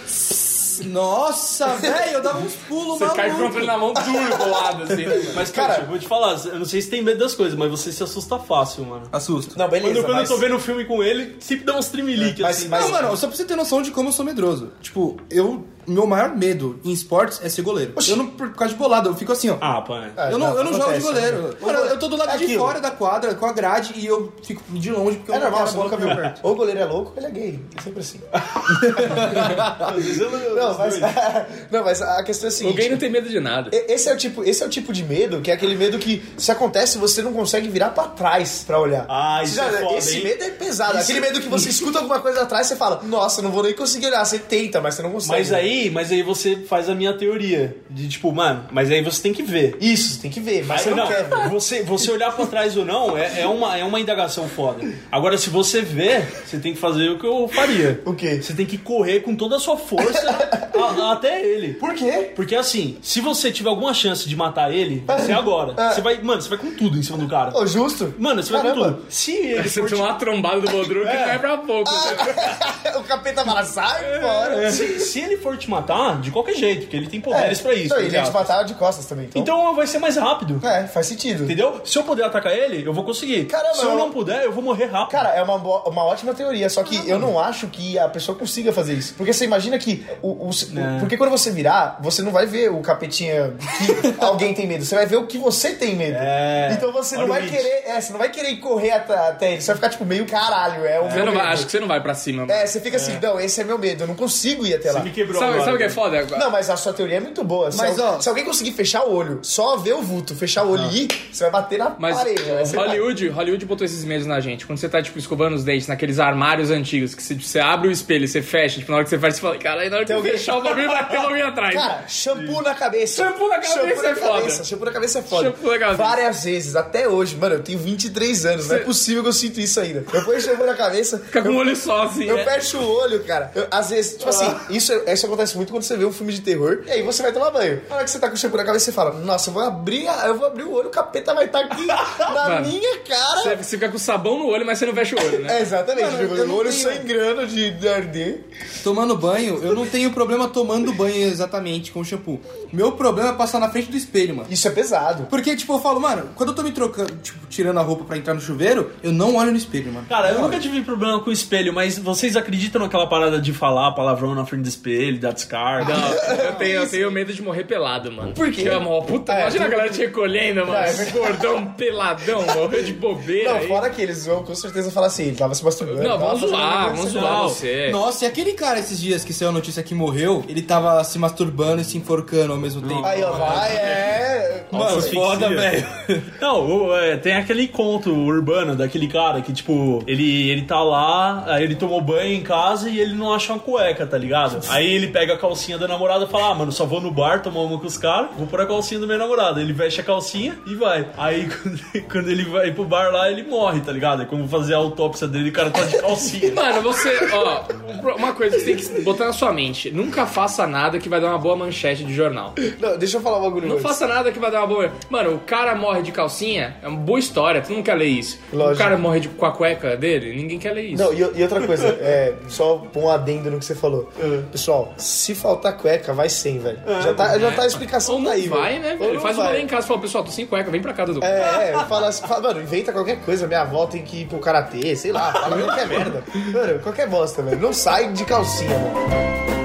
Nossa, velho, eu dava uns pulos, Você maluco. cai com o controle na mão duro do lado, assim. Mas, Cara- eu vou te falar, eu não sei se tem medo das coisas, mas você se assusta fácil, mano. Assusta. Não, beleza. quando quando mas... eu tô vendo um filme com ele, sempre dá uns tremeliques, Mas- assim. mas- Não, mano, só pra você ter noção de como eu sou medroso. Tipo, eu. Meu maior medo em esportes é ser goleiro. Eu não, por causa de bolada, eu fico assim, ó. Ah, pai. Ah, eu não, eu não jogo de goleiro. né? Mano, eu tô do lado É de aquilo. fora da quadra, com a grade, e eu fico de longe porque eu É normal, quero você a bola nunca viu. por perto. Ou o goleiro é louco, ou ele é gay. É sempre assim. Não- Não, mas, não, mas a questão é a O seguinte. gay não tem medo de nada. Esse é, o tipo, esse é o tipo de medo que é aquele medo que, se acontece, você não consegue virar pra trás pra olhar. Ah, Você isso é foda, Esse hein? medo é pesado. Isso- Aquele medo que você escuta alguma coisa atrás e você fala, nossa, não vou nem conseguir olhar. Você tenta, mas você não consegue. Mas aí, mas aí você faz a minha teoria. De tipo, mano, mas aí você tem que ver. Isso, tem que ver, mas Aí, você não. Você, você olhar pra trás ou não é, é, uma, é uma indagação foda. Agora, se você vê, você tem que fazer o que eu faria. O quê? Você tem que correr com toda a sua força a- até ele. Por quê? Porque assim, se você tiver alguma chance de matar ele, vai ser agora. É. Você vai, mano, você vai com tudo em cima do cara. Ô, justo? Mano, você vai Caramba. com tudo. Se ele Você for uma trombada do Bodru que É. não é pra pouco, né? o capeta fala, sai fora. se, se ele for te matar, de qualquer jeito, porque ele tem poderes pra isso. Então, tá ele ia te matar de costas também, então. Então vai ser mais rápido. É, faz sentido. Entendeu? Se eu puder atacar ele, eu vou conseguir. Caramba, Se eu não puder, eu vou morrer rápido. Cara, é uma, boa- uma ótima teoria, só que eu não acho que a pessoa consiga fazer isso. Porque você imagina que o, o- O- É. Porque quando você virar, você não vai ver o capetinha que alguém tem medo. Você vai ver o que você tem medo. É. Então você não Olha o vai querer. É, você não vai querer correr até, até ele. Você vai ficar tipo meio caralho. É, o meu não vai- acho que você não vai pra cima. É, você fica assim, não, esse é meu medo, eu não consigo ir até lá. Você me quebrou Sabe, agora, sabe o que é né? foda? Não, mas a sua teoria é muito boa. Se, Mas, al- ó- se alguém conseguir fechar o olho, só ver o vulto, fechar o olho e ir, você vai bater na Mas parede. Você vai- Hollywood, Hollywood botou esses medos na gente. Quando você tá, tipo, escovando os dentes naqueles armários antigos, que você, você abre o espelho e você fecha, tipo, na hora que você faz, você fala, cara, aí na hora que eu fechar o bagulho, vai ter um bagulho atrás. Cara, shampoo na cabeça. Shampoo na cabeça Shampoo na é foda. cabeça, Shampoo na cabeça é foda. Shampoo na cabeça. Várias vezes, até hoje. Mano, eu tenho 23 anos, não é possível que eu sinto isso ainda. Eu ponho shampoo na cabeça. Fica com o olho só, assim. Eu né? fecho o olho, cara. Eu, às vezes, tipo assim, isso, isso acontece muito quando você vê um filme de terror e aí você vai tomar banho. Na hora que você tá com o shampoo na cabeça, você fala, nossa, eu vou abrir, a- eu vou abrir o olho, o capeta vai estar aqui na Mano, minha cara. Você, fica com sabão no olho, mas você não fecha o olho, né? É, exatamente. Mano, o olho sangrando de, de arder. Tomando banho, eu não tenho problema tomando banho exatamente com shampoo. Meu problema é passar na frente do espelho, mano. Isso é pesado. Porque, tipo, eu falo, mano, quando eu tô me trocando, tipo, tirando a roupa pra entrar no chuveiro, eu não olho no espelho, mano. Cara, eu nunca tive problema com o espelho, mas vocês acreditam naquela parada de falar palavrão na frente do espelho, dar descarga? Não, eu tenho, eu tenho medo de morrer pelado, mano. Por quê? Que é mó puta. É, imagina a galera te recolhendo, mano. É gordão peladão, morreu de bobeira. Não, aí. fora que eles vão com certeza falar assim, ele tava se masturbando. Não, vamos zoar, vamos zoar você. Nossa, e aquele cara esses dias que saiu a notícia que morreu, ele tava se masturbando e se enforcando ao mesmo tempo. Aí, ó, vai, é. Mano, Nossa, foda, velho. Não, o- é, tem aquele conto urbano daquele cara que, tipo, ele, ele tá lá, aí ele tomou banho em casa e ele não acha uma cueca, tá ligado? Aí ele pega a calcinha da namorada e fala: Ah, mano, só vou no bar tomar uma com os caras, vou pôr a calcinha do meu namorado. Ele veste a calcinha e vai. Aí quando, quando ele vai pro bar lá, ele morre, tá ligado? É como fazer a autópsia dele e o cara tá de calcinha. Mano, você, ó, uma coisa que você tem que botar na sua mente: nunca faça nada que vai dar uma boa manchete de jornal. Não, deixa eu falar um bagulho Não antes. faça nada que vai dar uma boa. Mano, o cara morre de calcinha, é uma boa história, tu não quer ler isso. Lógico. O cara morre de, com a cueca dele, ninguém quer ler isso. Não, e, e outra coisa, é, só pôr um adendo no que você falou. É. Pessoal, se faltar cueca, vai sem, velho. já, tá, já tá a explicação Ou não daí, vai, né, velho? não Faz uma vai. lei em casa, fala, pessoal, tô sem cueca, vem pra cá, Dudu. É, é, fala assim, fala, mano, inventa qualquer coisa. Minha avó tem que ir pro karatê, sei lá, fala qualquer merda. Mano, qualquer bosta, velho. Não sai de calcinha, mano.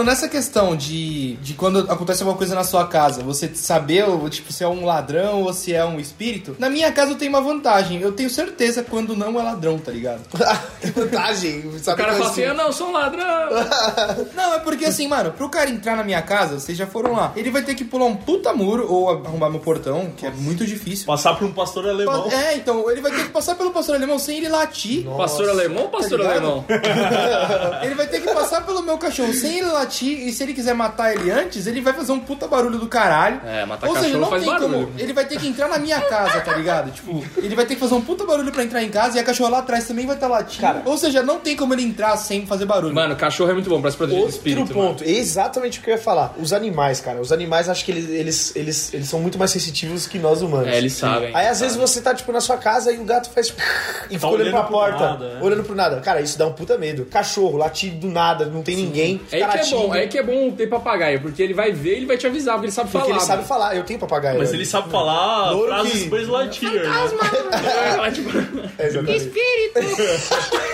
Mano, nessa questão de, de quando acontece alguma coisa na sua casa, você saber, tipo, se é um ladrão ou se é um espírito, na minha casa eu tenho uma vantagem. Eu tenho certeza quando não é ladrão, tá ligado? vantagem. O cara fala assim, eu não, sou um ladrão. Não, é porque assim, mano, pro cara entrar na minha casa, vocês já foram lá, ele vai ter que pular um puta muro ou arrumar meu portão, que é muito difícil. Passar por um pastor alemão. É, então, ele vai ter que passar pelo pastor alemão sem ele latir. pastor alemão ou pastor Tá alemão? Ele vai ter que passar pelo meu cachorro sem ele latir e se ele quiser matar ele antes, ele vai fazer um puta barulho do caralho. É, matar Ou seja, não faz tem barulho. como. Ele vai ter que entrar na minha casa, tá ligado? Tipo, ele vai ter que fazer um puta barulho pra entrar em casa e a cachorra lá atrás também vai estar latindo. Cara. Ou seja, não tem como ele entrar sem fazer barulho. Mano, cachorro é muito bom pra se proteger do Outro espírito. mano. ponto, exatamente o que eu ia falar. Os animais, cara. Os animais, acho que eles, eles, eles, eles são muito mais sensitivos que nós humanos. É, eles sabem. Aí às vezes você tá, tipo, na sua casa e o gato faz. E fica olhando olhando pra porta, nada, é. olhando pro nada. Cara, isso dá um puta medo. Cachorro, latir do nada, não tem ninguém. É que é latindo, bom, é que é bom ter papagaio, porque ele vai ver, ele vai te avisar, porque ele sabe Porque falar. ele sabe mano. falar. Eu tenho papagaio. Mas né? ele sabe falar Louro frases que- Buzz Lightyear, né? Ela, tipo, É, exatamente.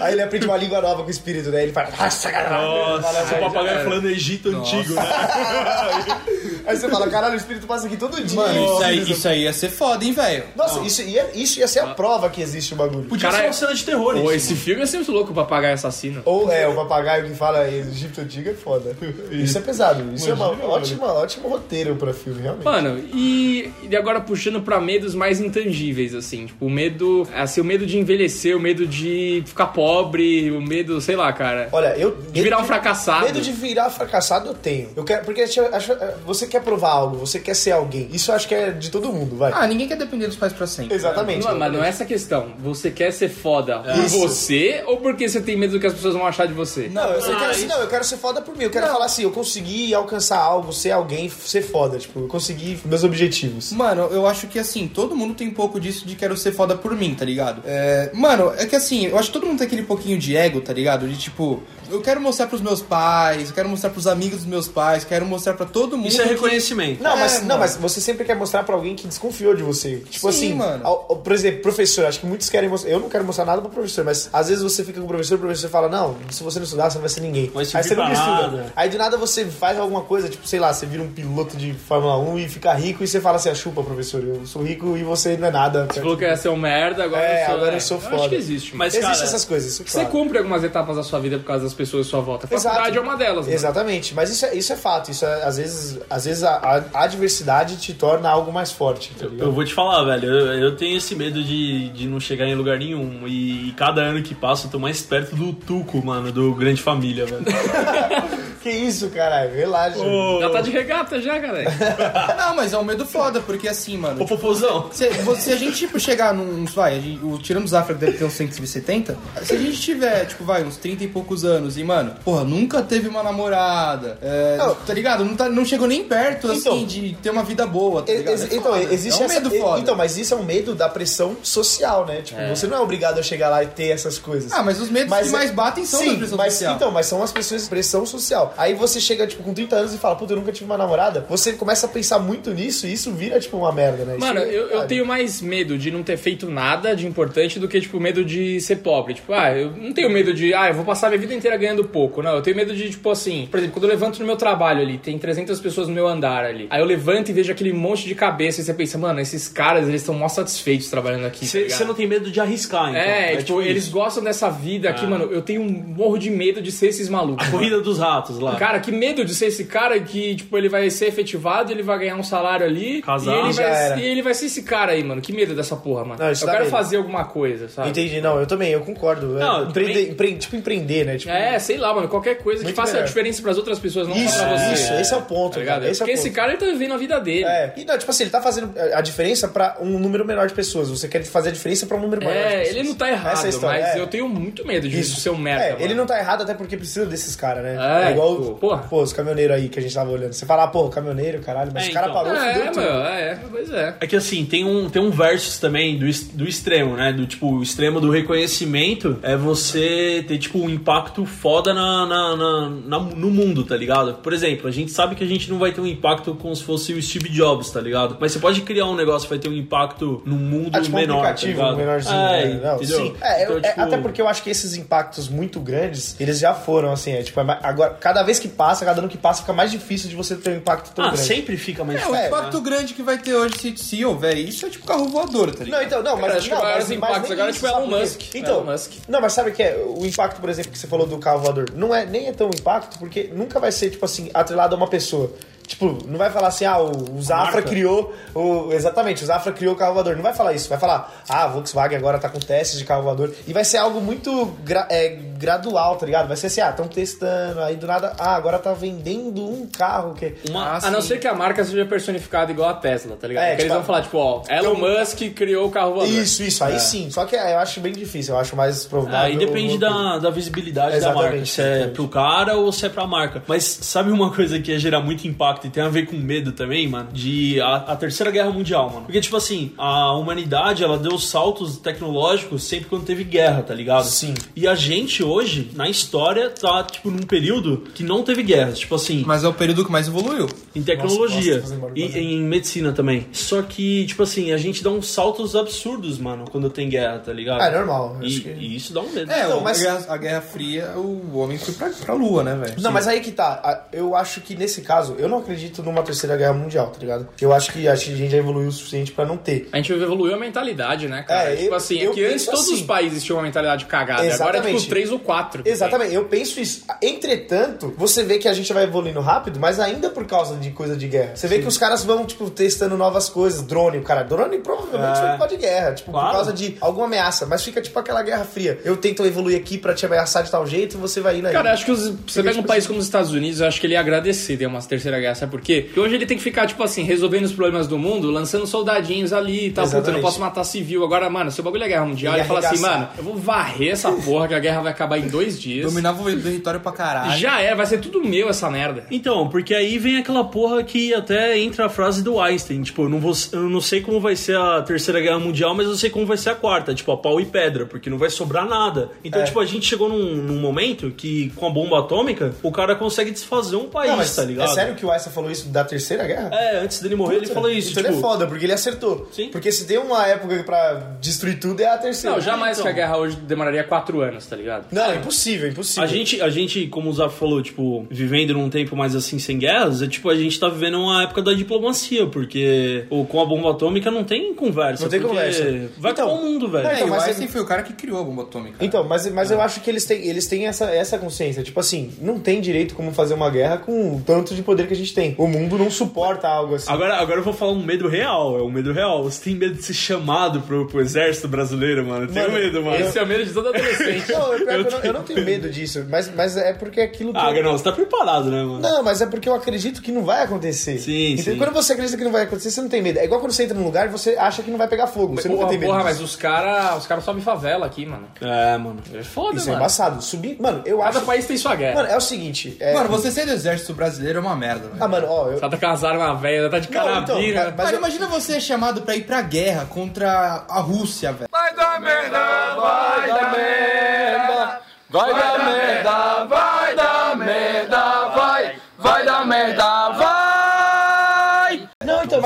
Aí ele aprende uma língua nova com o espírito, né? Ele fala. Nossa, caralho. Nossa, o papagaio falando Egito antigo, né? Aí você fala, caralho, o espírito passa aqui todo dia. Mano, isso aí, Nossa, isso aí ia ser foda, hein, velho? Nossa, isso ia, isso ia ser a prova que existe o bagulho. Podia Caralho. ser uma cena de terror, Pô, esse filme é sempre louco, o papagaio assassino. Ou é, o papagaio que fala Egito Antigo é foda. Isso é pesado. Isso é uma Imagina, ótima, ótimo roteiro pra filme, realmente. Mano, e, e agora puxando pra medos mais intangíveis, assim, tipo, o medo, assim, o medo de envelhecer, o medo de ficar pobre, o medo, sei lá, cara. Olha, eu. De virar um fracassado. Medo de virar fracassado eu tenho. Eu quero, porque acho- acho- você quer provar algo, você quer ser alguém. Isso eu acho que é de todo mundo, vai. Ah, ninguém quer depender dos pais pra sempre. Exatamente. Não, mas não é essa questão. Você quer ser foda por Isso. você ou porque você tem medo do que as pessoas vão achar de você? Não, eu, Ah, quero, ser- isso- não, eu quero ser foda por mim. Eu quero falar assim, eu consegui alcançar algo, ser alguém, ser foda. Tipo, eu consegui meus objetivos. Mano, eu acho que assim, todo mundo tem um pouco disso de quero ser foda por mim, tá ligado? É, mano, é que assim, eu acho que todo mundo tem aquele pouquinho de ego, tá ligado? De tipo, eu quero mostrar pros meus pais, eu quero mostrar pros amigos dos meus pais, quero mostrar pra todo mundo. Isso é que- reconhecimento. Não, É, mas, mano. não, mas você sempre quer mostrar pra alguém que desconfiou de você. Tipo Sim, assim, mano. ao- por exemplo, professor, acho que muitos querem mostrar. Eu não quero mostrar nada pro professor, mas às vezes você fica com o professor, o professor fala: Não, se você não estudar, você não vai ser ninguém. Vai Aí você pra estuda. Aí do nada você faz alguma coisa, tipo, sei lá, você vira um piloto de Fórmula 1 e fica rico e você fala assim: ah, chupa, professor, eu sou rico e você não é nada. Você falou que ia ser um merda, agora É, eu sou. agora eu sou Acho foda. que existe. Mas Mas, Existem essas coisas, isso você claro. cumpre algumas etapas da sua vida por causa das pessoas à sua volta. A Exato. faculdade é uma delas. mano. Exatamente, mas isso é, isso é fato. Isso é, às vezes, às vezes a, a adversidade te torna algo mais forte. Tá ligado? Eu vou te falar, velho, eu, eu tenho esse medo de, de não chegar em lugar nenhum. E, cada ano que passa eu tô mais perto do Tuco, mano, do Grande Família, velho. Que isso, caralho? Relaxa. Já tá de regata já, cara. Não, mas é um medo foda, porque assim, mano. Ô, Popozão. Se, se a gente, tipo, chegar num. Vai, a gente- o tirando Zafra deve ter uns 170. Se a gente tiver, tipo, vai, uns 30 e poucos anos e, mano, porra, nunca teve uma namorada. é, Não. tá ligado? Não, tá, não chegou nem perto, assim, Então. de ter uma vida boa, tá ligado? Ex- É então, foda. existe é um essa- medo e- foda. Então, mas isso é um medo da pressão social, né? Tipo, você não é obrigado a chegar lá e ter essas coisas. Ah, mas os medos que mais batem são Sim, da pressão mas, social. Então, mas são as pressões, pressão social. Aí você chega, tipo, com 30 anos e fala, puta, eu nunca tive uma namorada. Você começa a pensar muito nisso e isso vira, tipo, uma merda, né? Isso Mano, é eu, eu tenho mais medo de não ter feito nada de importante do que, tipo, medo de ser pobre. Tipo, ah, eu não tenho medo de, ah, eu vou passar minha vida inteira ganhando pouco. Não, eu tenho medo de, tipo assim, por exemplo, quando eu levanto no meu trabalho ali, tem 300 pessoas no meu andar ali. Aí eu levanto e vejo aquele monte de cabeça e você pensa, mano, esses caras, eles estão mó satisfeitos trabalhando aqui. tá Você ligado? não tem medo de arriscar, então. É, tipo, eles isso. gostam dessa vida aqui, mano. Eu tenho um morro de medo de ser esses malucos. Corrida dos ratos lá. Cara, que medo de ser esse cara que, tipo, ele vai ser efetivado, ele vai ganhar um salário ali. Casar. e, ele vai, e ele vai ser esse cara aí, mano. Que medo dessa porra, mano. Não, eu quero medo. fazer alguma coisa, sabe? Entendi, não, eu também, eu concordo. Não, É, eu empreender, também- empre- tipo, empreender, né? Tipo, É, sei lá, mano. Qualquer coisa que faça a melhor. diferença pras outras pessoas, não Isso, pra você. isso, esse é o ponto, Tá ligado? esse é o Porque esse ponto. cara, ele tá vivendo a vida dele. É, e não, tipo assim, ele tá fazendo a diferença pra um número menor de pessoas. Você quer fazer a diferença pra um número maior de É, pessoas. ele não tá Essa errado, é a história, mas é. eu tenho muito medo de Isso. ser um merda. É, ele não tá errado até porque precisa desses caras, né? É, igual, pô, porra. pô, os caminhoneiros aí que a gente tava olhando. Você fala, ah, pô, caminhoneiro, caralho, mas É, o cara então. parou, É, fudeu tudo. meu, é, é, pois é. É que assim, tem um, tem um versus também do, do extremo, né? Do tipo, o extremo do reconhecimento é você ter, tipo, um impacto foda na, na- na- na- no mundo, tá ligado? Por exemplo, a gente sabe que a gente não vai ter um impacto como se fosse o Steve Jobs, tá ligado? Mas você pode criar um negócio que vai ter um impacto num mundo Ah, tipo um menor, tá aplicativo, ligado? menorzinho. É, né? Não, entendeu? sim. É, Então, é, tipo, até porque eu acho que esses impactos muito grandes, eles já foram, assim, é, tipo, é agora, cada vez que passa, cada ano que passa, fica mais difícil de você ter um impacto tão Ah, grande. sempre fica mais É, o impacto né? grande que vai ter hoje, se, se houver isso, é tipo carro voador, tá ligado? Não, então, não, mas Cara, acho que não, mas- impacto nem agora é isso, tipo sabe Elon? Musk. Então, Elon Musk. não, mas sabe o que é? O impacto, por exemplo, que você falou do carro voador, não é, nem é tão impacto, porque nunca vai ser, tipo assim, atrelado a uma pessoa. Tipo, não vai falar assim, ah, o, o Zafra marca. criou. O, exatamente, o Zafra criou o carro voador. Não vai falar isso. Vai falar, ah, a Volkswagen agora tá com testes de carro voador. E vai ser algo muito gra- é, gradual, tá ligado? Vai ser assim, ah, estão testando. Aí do nada, ah, agora tá vendendo um carro que. Uma- A não ser que a marca seja personificada igual a Tesla, tá ligado? É, Porque tipo, eles vão falar, tipo, ó, Elon então- Musk criou o carro voador. Isso, isso, aí sim. Só que é, eu acho bem difícil, eu acho mais provável. Aí depende o- da, da visibilidade da Exatamente, marca, se é exatamente. pro cara ou se é pra marca. Mas sabe uma coisa que ia gerar muito impacto e tem a ver com medo também, mano? De a, a Terceira Guerra Mundial, mano. Porque, tipo assim, a humanidade, ela deu saltos tecnológicos sempre quando teve guerra, tá ligado? Sim. E a gente hoje, na história, tá, tipo, num período que não teve guerra. Tipo assim, Mas é o período que mais evoluiu. em tecnologia nossa, barulho, e em medicina também. Só que, tipo assim, a gente dá uns saltos absurdos, mano, quando tem guerra, tá ligado? Ah, é normal. E, que- e isso dá um medo. É, Então, mas- a, Guerra, a Guerra Fria, o homem foi pra, pra lua, né, velho? Não, mas aí que tá. Eu acho que nesse caso, eu não acredito numa terceira guerra mundial, tá ligado? Eu acho que a gente já evoluiu o suficiente pra não ter. A gente evoluiu a mentalidade, né, cara? É, tipo eu- assim, eu é que antes todos os assim. países tinham uma mentalidade cagada. Agora é Exatamente. tipo 3 ou 4. Exatamente, eu penso isso. Entretanto, você vê que a gente vai evoluindo rápido, mas ainda por causa de coisa de guerra. Você vê que os caras vão, tipo, testando novas coisas. Drone, o cara, drone provavelmente É. foi por causa de guerra, tipo, Claro. por causa de alguma ameaça. Mas fica tipo aquela guerra fria. Eu tento evoluir aqui pra te ameaçar de tal jeito e você vai indo aí. Cara, acho que os- você pega um tipo país assim- como os Estados Unidos, eu acho que ele ia agradecer ter uma terceira guerra sabe por quê? Porque hoje ele tem que ficar, tipo assim, resolvendo os problemas do mundo, lançando soldadinhos ali e tal. Puta, eu não posso matar civil. Agora, mano, se o bagulho é guerra mundial, Ele ele, fala assim, mano, eu vou varrer essa porra que a guerra vai acabar em dois dias. Dominava o território pra caralho. Já é, vai ser tudo meu essa merda. Então, porque aí vem aquela porra que até entra a frase do Einstein, tipo, eu não, vou, eu não sei como vai ser a terceira guerra mundial, mas eu sei como vai ser a quarta, tipo, a pau e pedra, porque não vai sobrar nada. Então, É. tipo, a gente chegou num, num momento que, com a bomba atômica, o cara consegue desfazer um país, Não, mas tá ligado? é sério que o Einstein falou isso da Terceira Guerra? É, antes dele morrer, ele falou isso, Então tipo... ele é foda, porque ele acertou. Sim. Porque se tem uma época pra destruir tudo, é a terceira. Não, jamais então. que a guerra hoje demoraria quatro anos, tá ligado? Não, é impossível, é impossível. A gente, a gente, como o Zaf falou, tipo, vivendo num tempo mais assim, sem guerras, é tipo, a gente tá vivendo uma época da diplomacia, porque ou com a bomba atômica não tem conversa. Não tem porque conversa. Vai Então, o mundo, velho. É, É, então, o mas Einstein ele- foi o cara que criou a bomba atômica. Então, mas, mas eu acho que eles têm, eles têm essa, essa consciência. Tipo assim, não tem direito como fazer uma guerra com o tanto de poder que a gente tem. O mundo não suporta algo assim. Agora, agora eu vou falar um medo real, é um medo real. Você tem medo de ser chamado pro, pro exército brasileiro, mano? Eu tenho Mano, medo, mano. Esse é o medo de todo adolescente. Não, eu, pior que eu, Eu não, eu não tenho medo disso, mas, mas é porque aquilo que. Ah, eu- não, você tá preparado, né, mano? Não, mas é porque eu acredito que não vai acontecer. Sim, Entendeu? sim. Quando você acredita que não vai acontecer, você não tem medo. É igual quando você entra num lugar e você acha que não vai pegar fogo. Você nunca Porra, tem medo. porra, disso. mas os caras os cara sobem favela aqui, mano. É, mano. É foda, Isso é mano. embaçado. Subir. Mano, eu Cada acho. país tem sua guerra. Mano, é o seguinte. É... Mano, você ser do exército brasileiro é uma merda, velho. Ah, mano, ó, eu. Caras tá casaram uma velha, tá de Não, então, carabina. mas Cara, eu- imagina você ser chamado pra ir pra guerra contra a Rússia, velho. Vai dar merda, vai dar merda, vai dar merda, vai dar merda,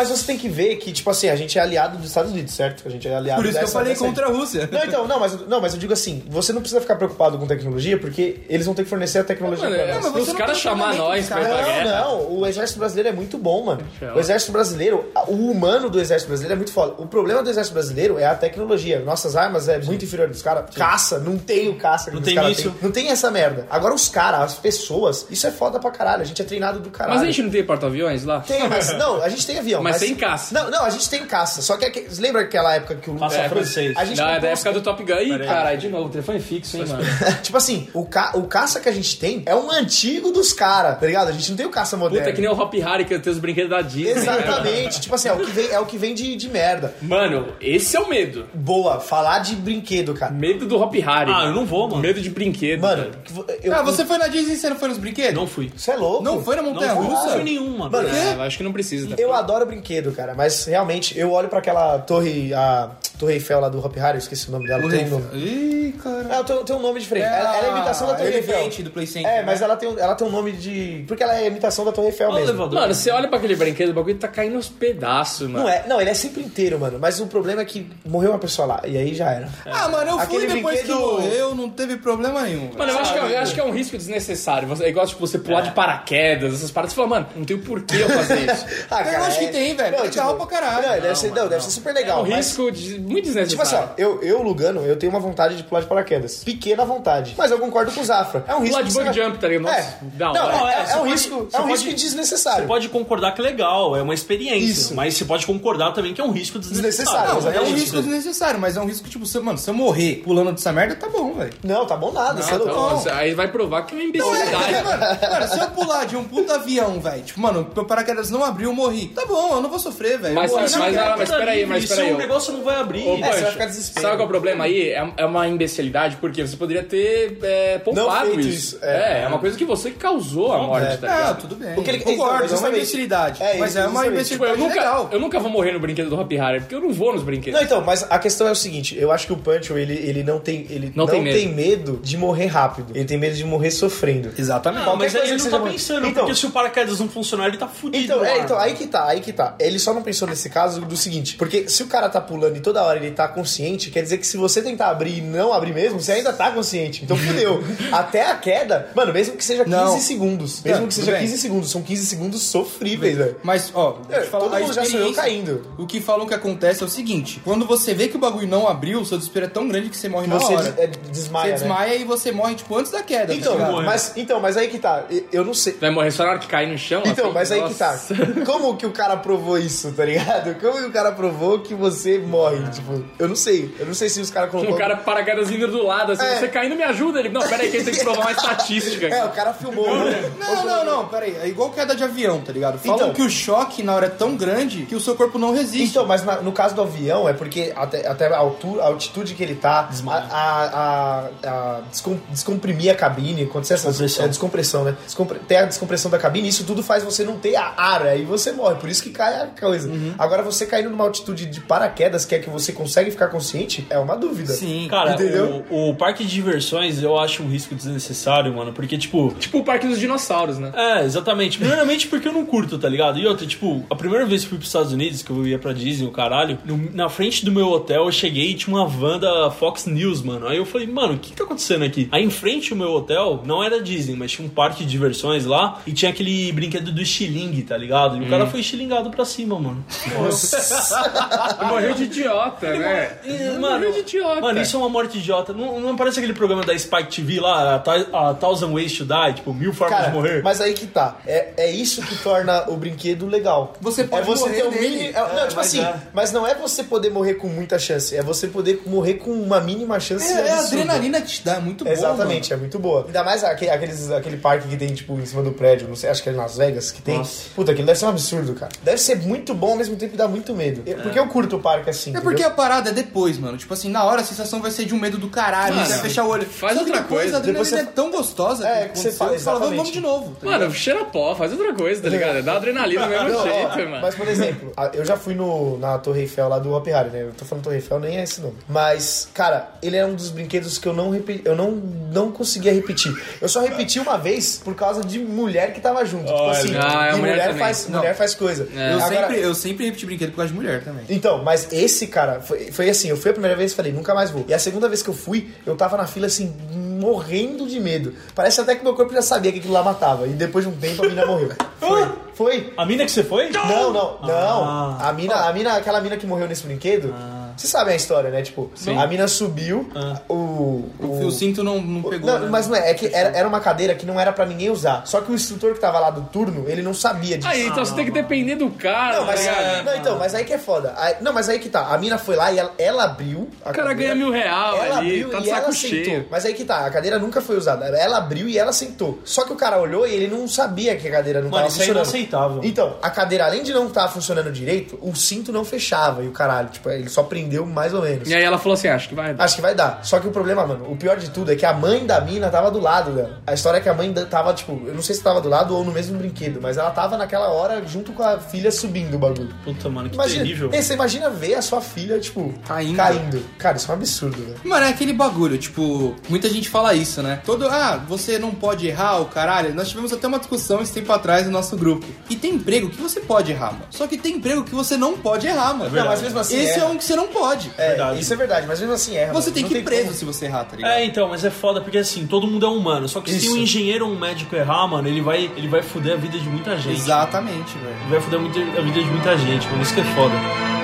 mas você tem que ver que, tipo assim, a gente é aliado dos Estados Unidos, certo? A gente é aliado Por isso que eu dessa- falei dessa- contra a Rússia. Não, então, não mas, não, mas eu digo assim, você não precisa ficar preocupado com tecnologia, porque eles vão ter que fornecer a tecnologia Mano, pra é, nós. mas você os não caras chamar nós pra guerra. Não, não, o exército brasileiro é muito bom, mano. O exército brasileiro, o humano do exército brasileiro é muito foda. O problema do exército brasileiro é a tecnologia. Nossas armas é muito inferior dos caras. Caça, não tem o caça Não tem caras isso. Não tem essa merda. Agora os caras, as pessoas, isso é foda pra caralho. A gente é treinado do caralho. Mas a gente não tem porta-aviões lá? Tem, mas não, a gente tem avião. Mas tem caça. Não, não, a gente tem caça. Só que aque- lembra aquela época que o Caça É, francês. A gente Não, é da época do Top Gun. Ih, caralho, de novo, telefone fixo, hein, mano. tipo assim, o, ca... o caça que a gente tem é um antigo dos caras, tá ligado? A gente não tem o caça moderno. Puta, é que nem o Hop Harry que tem os brinquedos da Disney. Exatamente. tipo assim, é o que vem, é o que vem de, de merda. Mano, esse é o medo. Boa, falar de brinquedo, cara. Medo do Hop Harry. Ah, eu não vou, mano. Medo de brinquedo. Mano, eu, Ah, você foi na Disney e você não foi nos brinquedos? Não fui. Você é louco? Não foi na Não Montanha fui, não Russa? fui nenhum, mano. Mano, É, eu acho que não precisa. tá? Eu adoro brinquedo, cara, mas realmente eu olho pra aquela torre, a Torre Eiffel lá do Hop Harry, eu esqueci o nome dela. Um nome. Ih, cara. Ela tem, tem um nome diferente. ela, ela é a imitação da Torre Eiffel. Do Play Center. É, mas né? ela tem, um- ela tem um nome de. Porque ela é a imitação da Torre Eiffel Olha o mesmo. elevador. Mano, você olha pra aquele brinquedo, o bagulho tá caindo aos pedaços, mano. Não é, não, ele é sempre inteiro, mano. Mas o problema é que morreu uma pessoa lá, e aí já era. Ah, mano, eu fui Aquele depois que brinquedo- morreu, não teve problema nenhum. Mano, eu acho, que, é- eu acho que é um risco desnecessário. Você, é igual, tipo, você pular de paraquedas, essas paradas. Você fala, mano, não tem porquê eu fazer isso. Ah, Eu acho que tem, velho. É legal pra caralho. Não, deve, ser, não, deve ser super É legal. um mas- risco muito Tipo assim, desnecessário. ó, eu, eu, Lugano, eu tenho uma vontade de pular de paraquedas. Pequena vontade. Mas eu concordo com o Zafra. É um risco. Pular de que você bug vai- jump, tá ligado? Nossa, É. da Não, hora. é, Não, é, é você um pode- risco, é um pode- risco desnecessário. Você pode concordar que é legal, é uma experiência. Isso. Mas você pode concordar também que é um risco desnecessário. Desnecessário, Não, é um risco desnecessário, mas é um risco, tipo, se, mano, se eu morrer pulando dessa merda, tá bom, velho. Não, tá bom nada. você é Ah, louco. então, você- aí vai provar que é uma É, imbecilidade. mano, mano, se eu pular de um puta avião, velho, tipo, mano, meu paraquedas não abriu, eu morri. Tá bom, eu não vou sofrer, velho. Mas- mas- na mas- mas peraí, mas Se peraí, o ô. negócio não vai abrir. É, você vai ficar desespero. Sabe qual é o problema aí? É, é uma imbecilidade, porque você poderia ter é, poupado feito isso. isso, É, é. é, uma coisa que você causou a morte, tá Ah, ligado? tudo bem. Porque ele- Concordo, então, é uma imbecilidade. É, mas é uma justamente. Tipo, eu imbecilidade nunca, legal. eu nunca vou morrer no brinquedo do Hop Harry, porque eu não vou nos brinquedos. Não, então, mas a questão é o seguinte, eu acho que o Pancho, ele, ele não, tem, ele Não não, tem tem, medo. medo. de morrer rápido. Ele tem medo de morrer sofrendo. Exatamente. Não, mas ele não tá muito- pensando, Então- porque se o paraquedas não funcionar, ele tá fudido. Então, é, então, aí que tá, aí que tá. Ele só não pensou nesse caso do seguinte, porque se o cara tá pulando e toda hora ele tá consciente, quer dizer que se você tentar abrir e não abrir mesmo, você ainda tá consciente. Então fudeu. Até a queda, mano, mesmo que seja 15 Não. segundos, mesmo Tá, que seja bem. 15 segundos, são 15 segundos sofríveis, velho. Mas, ó, É, falar, todo mundo já sonhou caindo. O que falam que acontece é o seguinte: quando você vê que o bagulho não abriu, o seu desespero é tão grande que você morre na Você hora. des- é, desmaia, você né? desmaia e você morre, tipo, antes da queda. tá Então, ligado? mas, então, mas aí que tá. Eu- não sei. Vai morrer só na hora que cair no chão? Então, assim? mas aí que tá. Como que o cara provou isso, tá ligado? Como que o cara provou que você morre? Tipo, Tipo, eu não sei. Eu não sei se os caras colocou. O cara paraquedas vindo do lado, assim, É. você caindo me ajuda. Ele, não, pera aí que gente tem que provar uma estatística. É, o cara filmou. né? Não, não, não, peraí. É igual queda de avião, tá ligado? Falam Então. que o choque na hora é tão grande que o seu corpo não resiste. Então, mas na- no caso do avião, é porque até, até a, altura, a altitude que ele tá, a, a, a- a descom- descomprimir a cabine, quando você Descompressão. é descompressão, né? Descompre, tem a descompressão da cabine, isso tudo faz você não ter a ar, aí você morre, por isso que cai a coisa. Uhum. Agora, você caindo numa altitude de paraquedas, que é que você consegue ficar consciente, é uma dúvida. Sim. Cara, Entendeu? o, o parque de diversões eu acho um risco desnecessário, mano. Porque, tipo. Tipo o Parque dos Dinossauros, né? É, exatamente. Primeiramente porque eu não curto, tá ligado? E outra, tipo, a primeira vez que fui pros Estados Unidos, que eu ia pra Disney, o caralho, na frente do meu hotel eu cheguei e tinha uma van da Fox News, mano. Aí eu falei, mano, o que tá acontecendo aqui? Aí em frente ao meu hotel, não era Disney, mas tinha um parque de diversões lá e tinha aquele brinquedo do estilingue, tá ligado? E o cara foi estilingado pra cima, mano. Morreu de idiota, né? Mano, Morreu de idiota. Mano, isso é uma morte idiota. Não, não parece aquele programa da Spike TV lá, a, a Thousand Ways to Die, tipo, mil formas Cara, de morrer? mas aí que tá. É, é isso que torna o brinquedo legal. Você pode é você morrer ter um nele. mini. é- não, tipo mas assim, é. mas não é você poder morrer com muita chance, é você poder morrer com uma mínima chance. É, é a adrenalina que te dá, é muito bom. Exatamente, é muito boa. Ainda mais aquele, aqueles, aquele parque que tem, tipo, em cima do prédio, não sei, acho que é em Las Vegas, que tem. Nossa. Puta, aquilo deve ser um absurdo, cara. Deve ser muito bom ao mesmo tempo que dá muito medo. Eu- Porque eu curto o parque assim. É porque entendeu? a parada é depois, mano. Tipo assim, na hora a sensação vai ser de um medo do caralho, Mano, você vai fechar o olho. faz Só outra depois coisa, a adrenalina depois é tão gostosa É, que, que você fala, você fala, vamos, de novo. tá Mano, cheira pó, faz outra coisa, tá ligado? Dá adrenalina do mesmo Não, ó, jeito, mano. Mas, por exemplo, eu já fui no, na Torre Eiffel lá do Hopi Hari, né? Eu tô falando Torre Eiffel, nem é esse nome. Mas, cara, ele é um dos brinquedos que eu não, repi- eu não, não conseguia repetir. Eu só repeti uma vez por causa de mulher que tava junto. Tipo assim, Ah, é, e mulher mulher, faz, Não. mulher faz coisa. É. Eu, Agora- sempre, eu sempre repeti brinquedo por causa de mulher também. Então, mas esse, cara, foi, foi assim, eu fui a primeira vez e falei, nunca mais vou. E a segunda vez que eu fui, eu tava na fila, assim, morrendo de medo. Parece até que meu corpo já sabia que aquilo lá matava. E depois de um tempo a menina morreu. Foi, foi. A mina que você foi? Não, não, não. Ah. A mina, a mina, aquela mina que morreu nesse brinquedo, vocês sabem a história, né? Tipo, a mina subiu, o, O, o cinto não, não pegou. Não, né? mas não é, é que era, era uma cadeira que não era pra ninguém usar. Só que o instrutor que tava lá do turno, ele não sabia disso. Aí, então você tem que depender do cara, Não, mas, tá não, então, mas aí que é foda. Aí- não, mas aí que tá. A mina foi lá e ela, ela abriu. A O cara cadeira, ganha mil real ela ali, abriu tá de e ela saco sentou. cheio. Mas aí que tá, a cadeira nunca foi usada. Ela abriu e ela sentou. Só que o cara olhou e ele não sabia que a cadeira não Mano, tava isso é funcionando. inaceitável. Então, a cadeira, além de não estar funcionando direito, o cinto não fechava. E o caralho, tipo, ele só prendeu mais ou menos. E aí ela falou assim, acho que vai dar. Acho que vai dar. Só que o problema, mano, o pior de tudo é que a mãe da mina tava do lado dela. A história é que a mãe tava, tipo, eu não sei se tava do lado ou no mesmo brinquedo, mas ela tava naquela hora junto com a filha subindo o bagulho. Puta, mano, que Imagina, terrível. Ei, você imagina ver a sua filha, tipo, Caindo. caindo. Cara, isso é um absurdo, velho. Mano, é aquele bagulho, tipo, muita gente fala isso, né? Todo, ah, você não pode errar, o caralho. Nós tivemos até uma discussão esse tempo atrás no nosso grupo. E tem emprego que você pode errar, mano. Só que tem emprego que você não pode errar, mano. Não, mas mesmo assim. Esse é erra. um que você não pode. É, Verdade. isso é verdade, mas mesmo assim erra. Você tem que ir preso como. se você errar, tá ligado? É, então, mas é foda porque assim, todo mundo é humano. Só que se Isso. um engenheiro ou um médico errar, mano, ele vai, ele vai fuder a vida de muita gente. Exatamente, velho. Ele vai fuder a vida de muita gente, mano. Isso que é foda.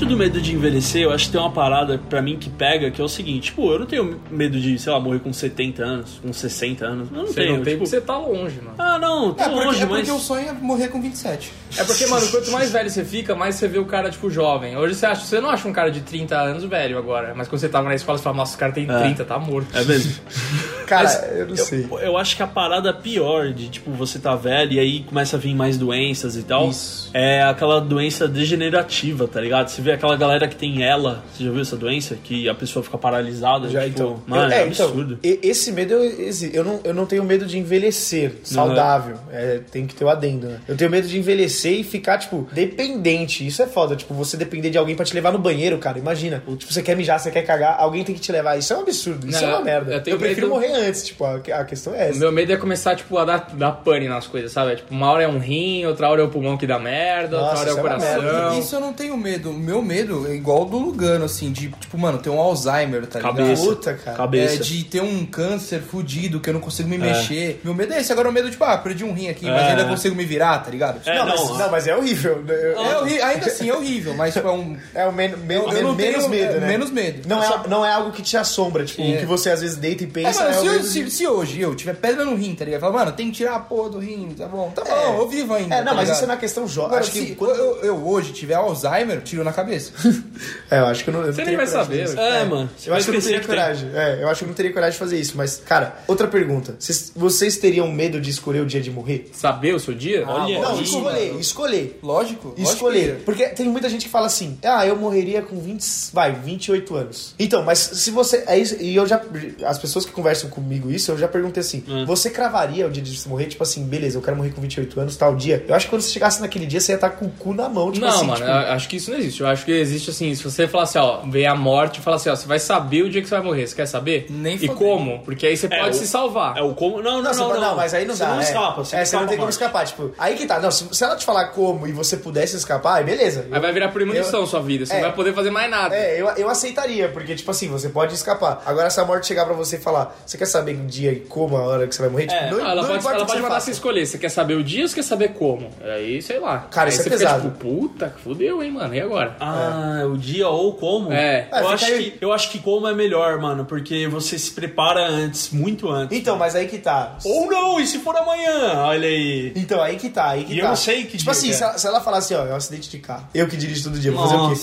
Dentro do medo de envelhecer, eu acho que tem uma parada pra mim que pega, que é o seguinte, tipo, eu não tenho medo de, sei lá, morrer com 70 anos, com 60 anos. Eu não Você tenho, não tem tipo, porque você tá longe, mano. Ah, não, tô É porque, longe, é porque mas... o sonho é morrer com 27. É porque, mano, quanto mais velho você fica, mais você vê o cara, tipo, jovem. Hoje você acha, você não acha um cara de 30 anos velho agora, mas quando você tava na escola, você fala, nossa, o cara tem 30, tá morto. É mesmo. Cara, Mas eu não sei. Eu, eu acho que a parada pior de, tipo, você tá velho e aí começa a vir mais doenças e tal. Isso. É aquela doença degenerativa, tá ligado? Você vê aquela galera que tem ela. Você já viu essa doença? Que a pessoa fica paralisada. Já, tipo, então. Mano, Eu- é, absurdo. Então, e- esse medo eu, esse- eu, não, eu não tenho medo de envelhecer saudável. É, tem que ter o adendo, né? Eu tenho medo de envelhecer e ficar, tipo, dependente. Isso é foda. Tipo, você depender de alguém pra te levar no banheiro, cara. Imagina. Tipo, você quer mijar, você quer cagar, alguém tem que te levar. Isso é um absurdo. Isso Não, é uma merda. eu Eu, prefiro medo- morrer antes, tipo, a, a questão é O essa. meu medo é começar, tipo, a dar, dar pane nas coisas, sabe? Tipo, uma hora é um rim, outra hora é o pulmão que dá merda, Nossa, outra hora é o é coração. merda. Isso eu não tenho medo. O meu medo é igual do Lugano, assim, de, tipo, mano, ter um Alzheimer, tá ligado? Cabeça. Puta, cara. Cabeça. É, de ter um câncer fudido, que eu não consigo me mexer. Meu medo é esse. Agora o medo, tipo, ah, perdi um rim aqui, mas É. ainda consigo me virar, tá ligado? É, não, não, mas, não, mas é horrível. É horrível, ainda assim é horrível, mas tipo, é um. É o men men Eu- menos tenho- medo, é, né? menos medo. Não é, não é algo que te assombra, tipo, É. o que você às vezes deita e É, pensa. é o medo se- se hoje eu tiver pedra no rim, tá ligado? Fala, mano, tem que tirar a porra do rim, tá bom, tá bom, É. eu vivo ainda. É, não, tá mas ligado? isso é na questão jovem. Acho que se quando- eu, eu hoje tiver Alzheimer, tiro na cabeça. É, eu acho que eu não. eu não Você teria nem vai saber, fazer isso. É, mano. Eu acho que eu não teria coragem. É, eu acho que eu não teria coragem de fazer isso. Mas, cara, outra pergunta. Vocês, vocês teriam medo de escolher o dia de morrer? Saber o seu dia? Olha não, aí, escolher, mano. escolher. Lógico. Escolher. que- Porque tem muita gente que fala assim: ah, eu morreria com 20, vai, 28 anos. Então, mas se você. É isso, e eu já. As pessoas que conversam comigo isso, eu já perguntei assim: Hum. você cravaria o dia de você morrer? Tipo assim, beleza, eu quero morrer com 28 anos, tal dia. Eu acho que quando você chegasse naquele dia, você ia estar com o cu na mão, tipo não, assim. mano, tipo, eu acho que isso não existe. Eu acho que existe assim, se você falar assim, ó, vem a morte e fala assim, ó, você vai saber o dia que você vai morrer. Você quer saber? Nem E como? Porque aí você É, pode o- se salvar. É o como. Não, não, Não, não. você não, mas aí não você dá. não é. escapa. É, Você, você não tem como escapar. Tipo, aí que tá. Não, se, se ela te falar como e você pudesse escapar, aí beleza. Aí vai virar premonição Eu- sua vida. Você É. não vai poder fazer mais nada. É, eu, eu aceitaria, porque, tipo assim, você pode escapar. Agora, se a morte chegar pra você e falar, você quer saber o dia e como, a hora que você vai morrer? É. Tipo, não, ela não pode, importa ela pode mandar você escolher. Você quer saber o dia ou você quer saber como? Aí, sei lá. Cara, aí isso é pesado. fica tipo, puta, fudeu, hein, mano. E agora? Ah, o dia ou como? É. É, Eu, fica acho aí. que, eu acho que como é melhor, mano, porque você se prepara antes, muito antes. Então, mas aí que tá. Ou não, e se for amanhã? Olha aí. Então, aí que tá, aí que E tá. eu não sei que Tipo dia assim, que é. se ela, se ela falar assim, ó, é um acidente de carro. Eu que dirijo todo dia, vou fazer o quê?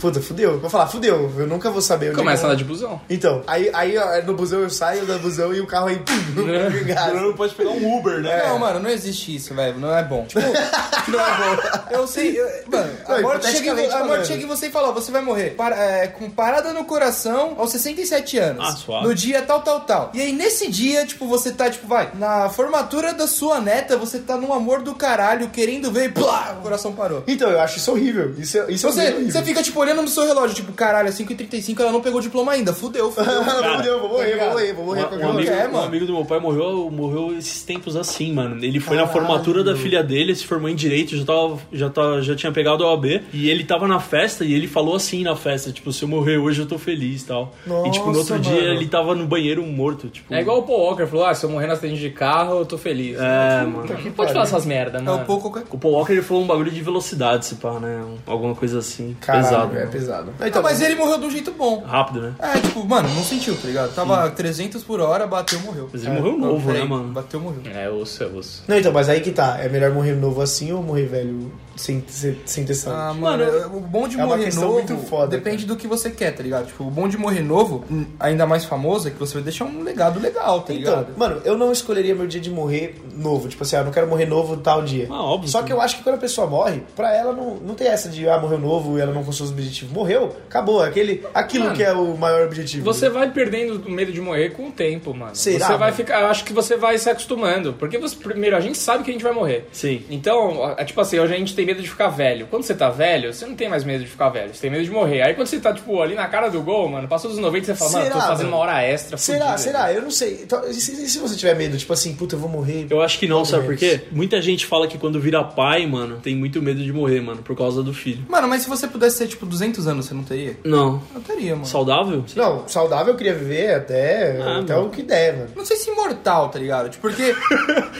Puta, fudeu. Vou falar, fudeu, eu nunca vou saber Começa a eu- andar de busão. Então, aí, aí ó, no busão eu saio da busão e o carro aí. Pum, ligado. Não pode pegar um Uber, né? Não, mano, não existe isso, velho. Não é bom. Tipo, não é bom. Eu sei. eu- mano, a Não, morte, chega, a morte chega e você fala, ó, você vai morrer para- é, com parada no coração aos 67 anos. Ah, suave. No dia tal, tal, tal. E aí, nesse dia, tipo, você tá, tipo, vai, na formatura da sua neta, você tá num amor do caralho, querendo ver e plá, o coração parou. Então, eu acho isso horrível. Isso, é- isso é Você, horrível. você fica, tipo, olhando no seu relógio, tipo, caralho, é 5h35, ela não pegou o diploma ainda. Fudeu, fudeu. Fudeu, vou morrer, vou morrer, vou morrer. Um, um amigo, É, um mano. amigo do meu pai morreu, morreu esses tempos assim, mano. Ele foi na formatura da filha dele, se formou em direito, já, tava, já, tava, já tinha pegado a OAB. E ele tava na festa e ele falou assim na festa: tipo, se eu morrer hoje eu tô feliz e tal. e tipo, no outro Nossa, dia mano. ele tava no banheiro morto. Tipo, É igual o Paul Walker falou, ah, se eu morrer no acidente de carro, eu tô feliz. É, mano. Não pode falar essas merda, É mano. um pouco O Paul Walker ele falou um bagulho de velocidade, se pá, né? Um- alguma coisa assim. Caralho, pesado. É mano. pesado. Então, mas ele morreu de um jeito bom. Rápido, né? É, tipo, mano, não sentiu, tá ligado? Tava 300 por hora, bateu, morreu. Mas ele morreu Não, novo, né, mano? Bateu, morreu. É, osso, é osso. Não, então, mas aí que tá. É melhor morrer novo assim ou morrer velho sem, sem, ter saúde? Ah, mano, o bom de é morrer novo muito foda, depende do que você quer, tá ligado? Tipo, o bom de morrer novo, hum, ainda mais famoso, é que você vai deixar um legado legal, tá Então, ligado? mano, eu não escolheria meu dia de morrer novo. Tipo assim, ah, eu não quero morrer novo tal dia. Ah, óbvio Só que que eu acho que quando a pessoa morre, pra ela não, não tem essa de, ah, morreu novo e ela não conseguiu os objetivos. Morreu, acabou. Aquele, aquilo Mano, que é o maior objetivo. Você vai perdendo o medo de morrer com o tempo, mano. Será, Você vai mano? ficar. Eu acho que você vai se acostumando. Porque você, primeiro, a gente sabe que a gente vai morrer. Sim. Então, é tipo assim, hoje a gente tem medo de ficar velho. Quando você tá velho, você não tem mais medo de ficar velho, você tem medo de morrer. Aí quando você tá, tipo, ali na cara do gol, mano, passou dos 90, você fala, mano, Será, tô fazendo mano? uma hora extra. Será, fudida. será? Eu não sei. Então, e se, e se você tiver medo, tipo assim, puta, eu vou morrer. Eu acho que não, sabe por quê? Muita gente fala que quando vira pai, mano, tem muito medo de morrer, mano, por causa do filho. Mano, mas se você pudesse ter, tipo, 200 anos, você não teria? Não. Eu teria, mano. Saudável? Não, saudável eu queria viver até, Ah, até mano. o que der, mano. Não sei se imortal, tá ligado? Tipo, porque...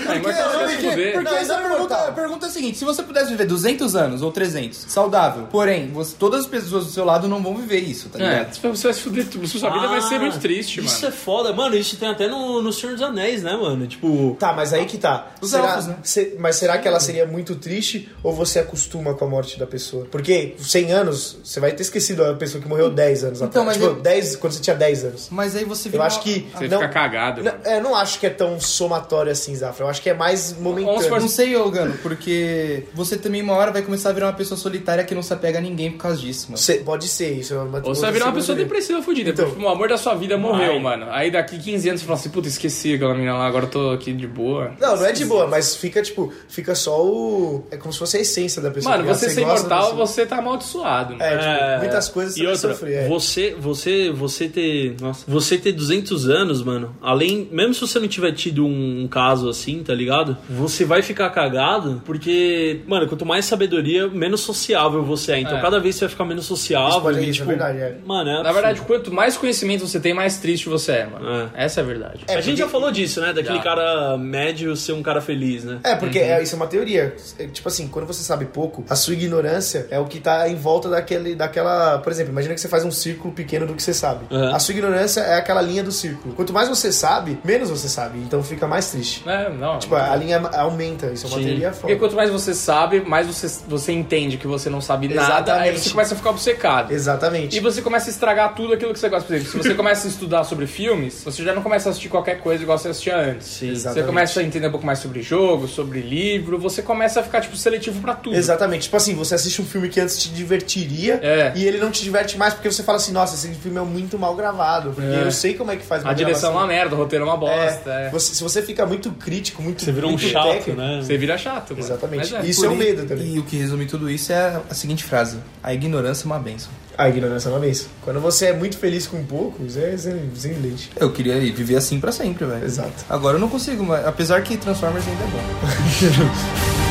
Ah, Porque, porque, fuder. porque Não, essa não é pergunta, a pergunta é a seguinte: se você pudesse viver 200 anos ou 300, saudável, porém, você- todas as pessoas do seu lado não vão viver isso, tá É, ligado? você vai se fuder tudo. Sua vida vai ser muito triste, Isso mano. é foda. Mano, isso tem até no, no Senhor dos Anéis, né, mano? Tipo... Tá, mas aí que tá. Os Será, elfos, né? se- mas será que ela seria muito triste ou você acostuma com a morte da pessoa? Porque 100 anos, você vai ter esquecido a pessoa que morreu 10 anos Então, atrás. mas Tipo, eu- 10, quando você tinha 10 anos. Mas aí você Eu vira acho uma- que. Você não, fica cagado, não, mano. é, não acho que é tão somatório assim, Zafra. Eu acho que é mais momentâneo. Não sei, Ogano, porque Porque você também uma hora vai começar a virar uma pessoa solitária que não se apega a ninguém por causa disso, mano. Cê- pode ser isso. é uma- Ou você vai virar uma pessoa depressiva fudida. Então. porque o amor da sua vida morreu, mano. Aí daqui 15 anos você fala assim, puta, esqueci aquela menina lá, agora eu tô aqui de boa. Não, não é de boa, mas fica tipo, fica só o. É como se fosse a essência da pessoa. Mano, ligado? você ser imortal, você tá amaldiçoado. mano. É, tipo, É, muitas coisas e você outra, sofrer. É. você, você, você ter, nossa, você ter 200 anos, mano, além, mesmo se você não tiver tido um, um caso assim, tá ligado? Você vai ficar cagado, porque, mano, quanto mais sabedoria, menos sociável você é. Então, É. cada vez você vai ficar menos sociável. Isso pode- e, isso é tipo, verdade, é. Mano, é Na verdade, quanto mais conhecimento você tem, mais triste você é, mano. É. Essa é a verdade. É, a gente porque- já falou disso, né? Daquele Já. cara médio ser um cara feliz, né? É, porque é, isso é uma teoria. É, tipo assim, quando você sabe pouco, a sua ignorância é o que tá em volta daquele, daquela. Por exemplo, imagina que você faz um círculo pequeno do que você sabe. Uhum. A sua ignorância é aquela linha do círculo. Quanto mais você sabe, menos você sabe. Então fica mais triste. É, não. Tipo, a linha aumenta. Isso é uma Sim. teoria Porque foda. quanto mais você sabe, mais você, você entende que você não sabe nada, aí você começa a ficar obcecado. Exatamente. E você começa a estragar tudo aquilo que você gosta. Por exemplo, se você começa a estudar sobre filmes, você já não começa a assistir qualquer coisa igual você assistia antes. Sim. Exatamente. Você começa a entender um pouco mais sobre jogo, sobre livro, você começa a ficar, tipo, seletivo pra tudo. Exatamente. Tipo assim, você assiste um filme que antes te divertiria É. e ele não te diverte mais porque você fala assim, nossa, esse filme é muito mal gravado. Porque É. eu sei como é que faz uma A direção é uma merda, o roteiro é uma bosta. É, é. Você- se você fica muito crítico, muito Você virou um chato, técnico, né? Você vira chato, mano. Exatamente. É. Isso é um medo também. E o que resume tudo isso é a seguinte frase: A ignorância é uma benção. A ignorância é uma vez. Quando você é muito feliz com pouco, isso é excelente. Eu queria viver assim pra sempre, velho. Exato. Agora eu não consigo, mas apesar que Transformers ainda é bom.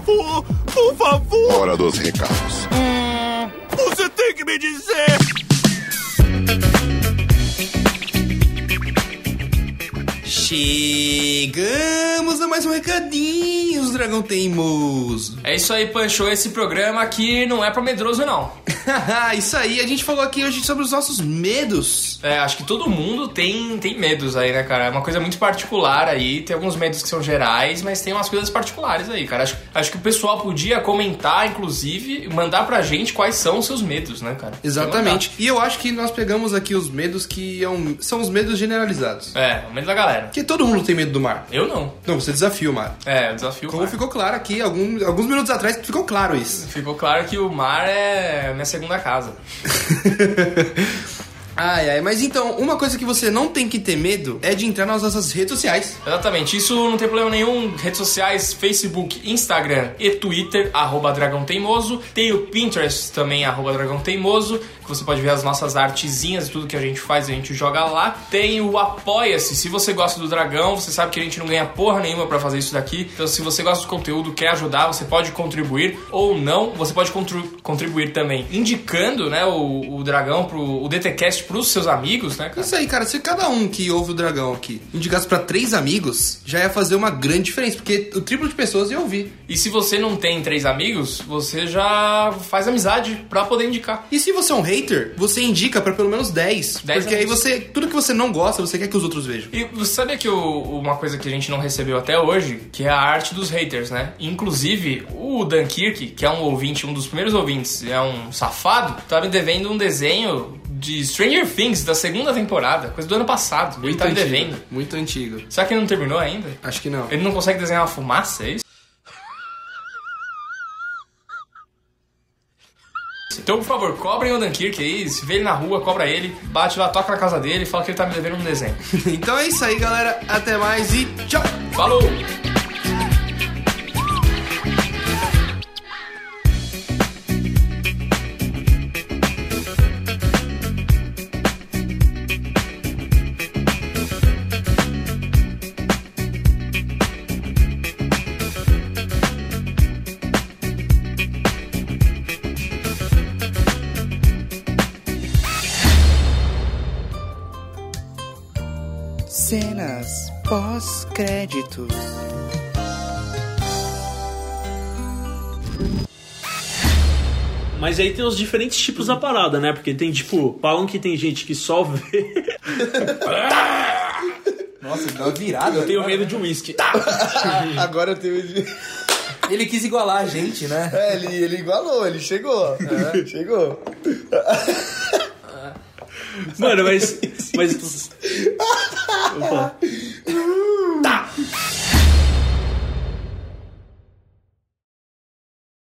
favor, por favor, Hora dos recados. você tem que me dizer. Chegamos a mais um recadinho, os dragão teimoso. É isso aí, Pancho. Esse programa aqui não é pra medroso, não. isso aí, a gente falou aqui hoje sobre os nossos medos. É, acho que todo mundo tem, tem medos aí, né, cara? É uma coisa muito particular aí. Tem alguns medos que são gerais, mas tem umas coisas particulares aí, cara. Acho, acho que o pessoal podia comentar, inclusive, mandar pra gente quais são os seus medos, né, cara? Exatamente. E eu acho que nós pegamos aqui os medos que é são os medos generalizados. É, o medo da galera. Porque todo mundo tem medo do mar. Eu não. Não, você desafia o mar. É, o desafio. Como mar. ficou claro aqui, algum- alguns minutos atrás, ficou claro isso. Ficou claro que o mar é minha segunda casa. Ai, ai, mas então, uma coisa que você não tem que ter medo é de entrar nas nossas redes sociais. Exatamente, isso não tem problema nenhum. Redes sociais, Facebook, Instagram e Twitter, arroba Dragão Teimoso. Tem o Pinterest também, arroba Dragão Teimoso, que você pode ver as nossas artezinhas e tudo que a gente faz, a gente joga lá. Tem o Apoia-se, se você gosta do Dragão, você sabe que a gente não ganha porra nenhuma pra fazer isso daqui. Então se você gosta do conteúdo, quer ajudar, você pode contribuir ou não. Você pode contribuir também indicando né, o, o Dragão, pro, o DTCast pros seus amigos, né, cara? Isso aí, cara, se cada um que ouve o dragão aqui indicasse pra três amigos, já ia fazer uma grande diferença, porque o triplo de pessoas ia ouvir. E se você não tem três amigos, você já faz amizade pra poder indicar. E se você é um hater, você indica pra pelo menos 10. Dez porque aí você. Tudo que você não gosta, você quer que os outros vejam. E você sabia que o- uma coisa que a gente não recebeu até hoje, que é a arte dos haters, né? Inclusive, o Dan Kirk, que é um ouvinte, um dos primeiros ouvintes, é um safado, tá me devendo um desenho de Stranger Things da segunda temporada, coisa do ano passado. ele tá me antigo, devendo. Muito antigo. Será que ele não terminou ainda? Acho que não. Ele não consegue desenhar uma fumaça, é isso? Então, por favor, cobrem o Dunkirk aí, se vê ele na rua, cobra ele, bate lá, toca na casa dele e fala que ele tá me devendo um desenho. então é isso aí, galera. Até mais e tchau! Falou! Mas aí tem os diferentes tipos da parada, né? Porque tem, tipo, falam que tem gente que só vê. Nossa, deu uma virada. Eu tenho medo de uísque. Agora eu tenho. Ele quis igualar a gente, né? É, ele, ele igualou, ele chegou. É, chegou. Mano, mas. mas... Opa.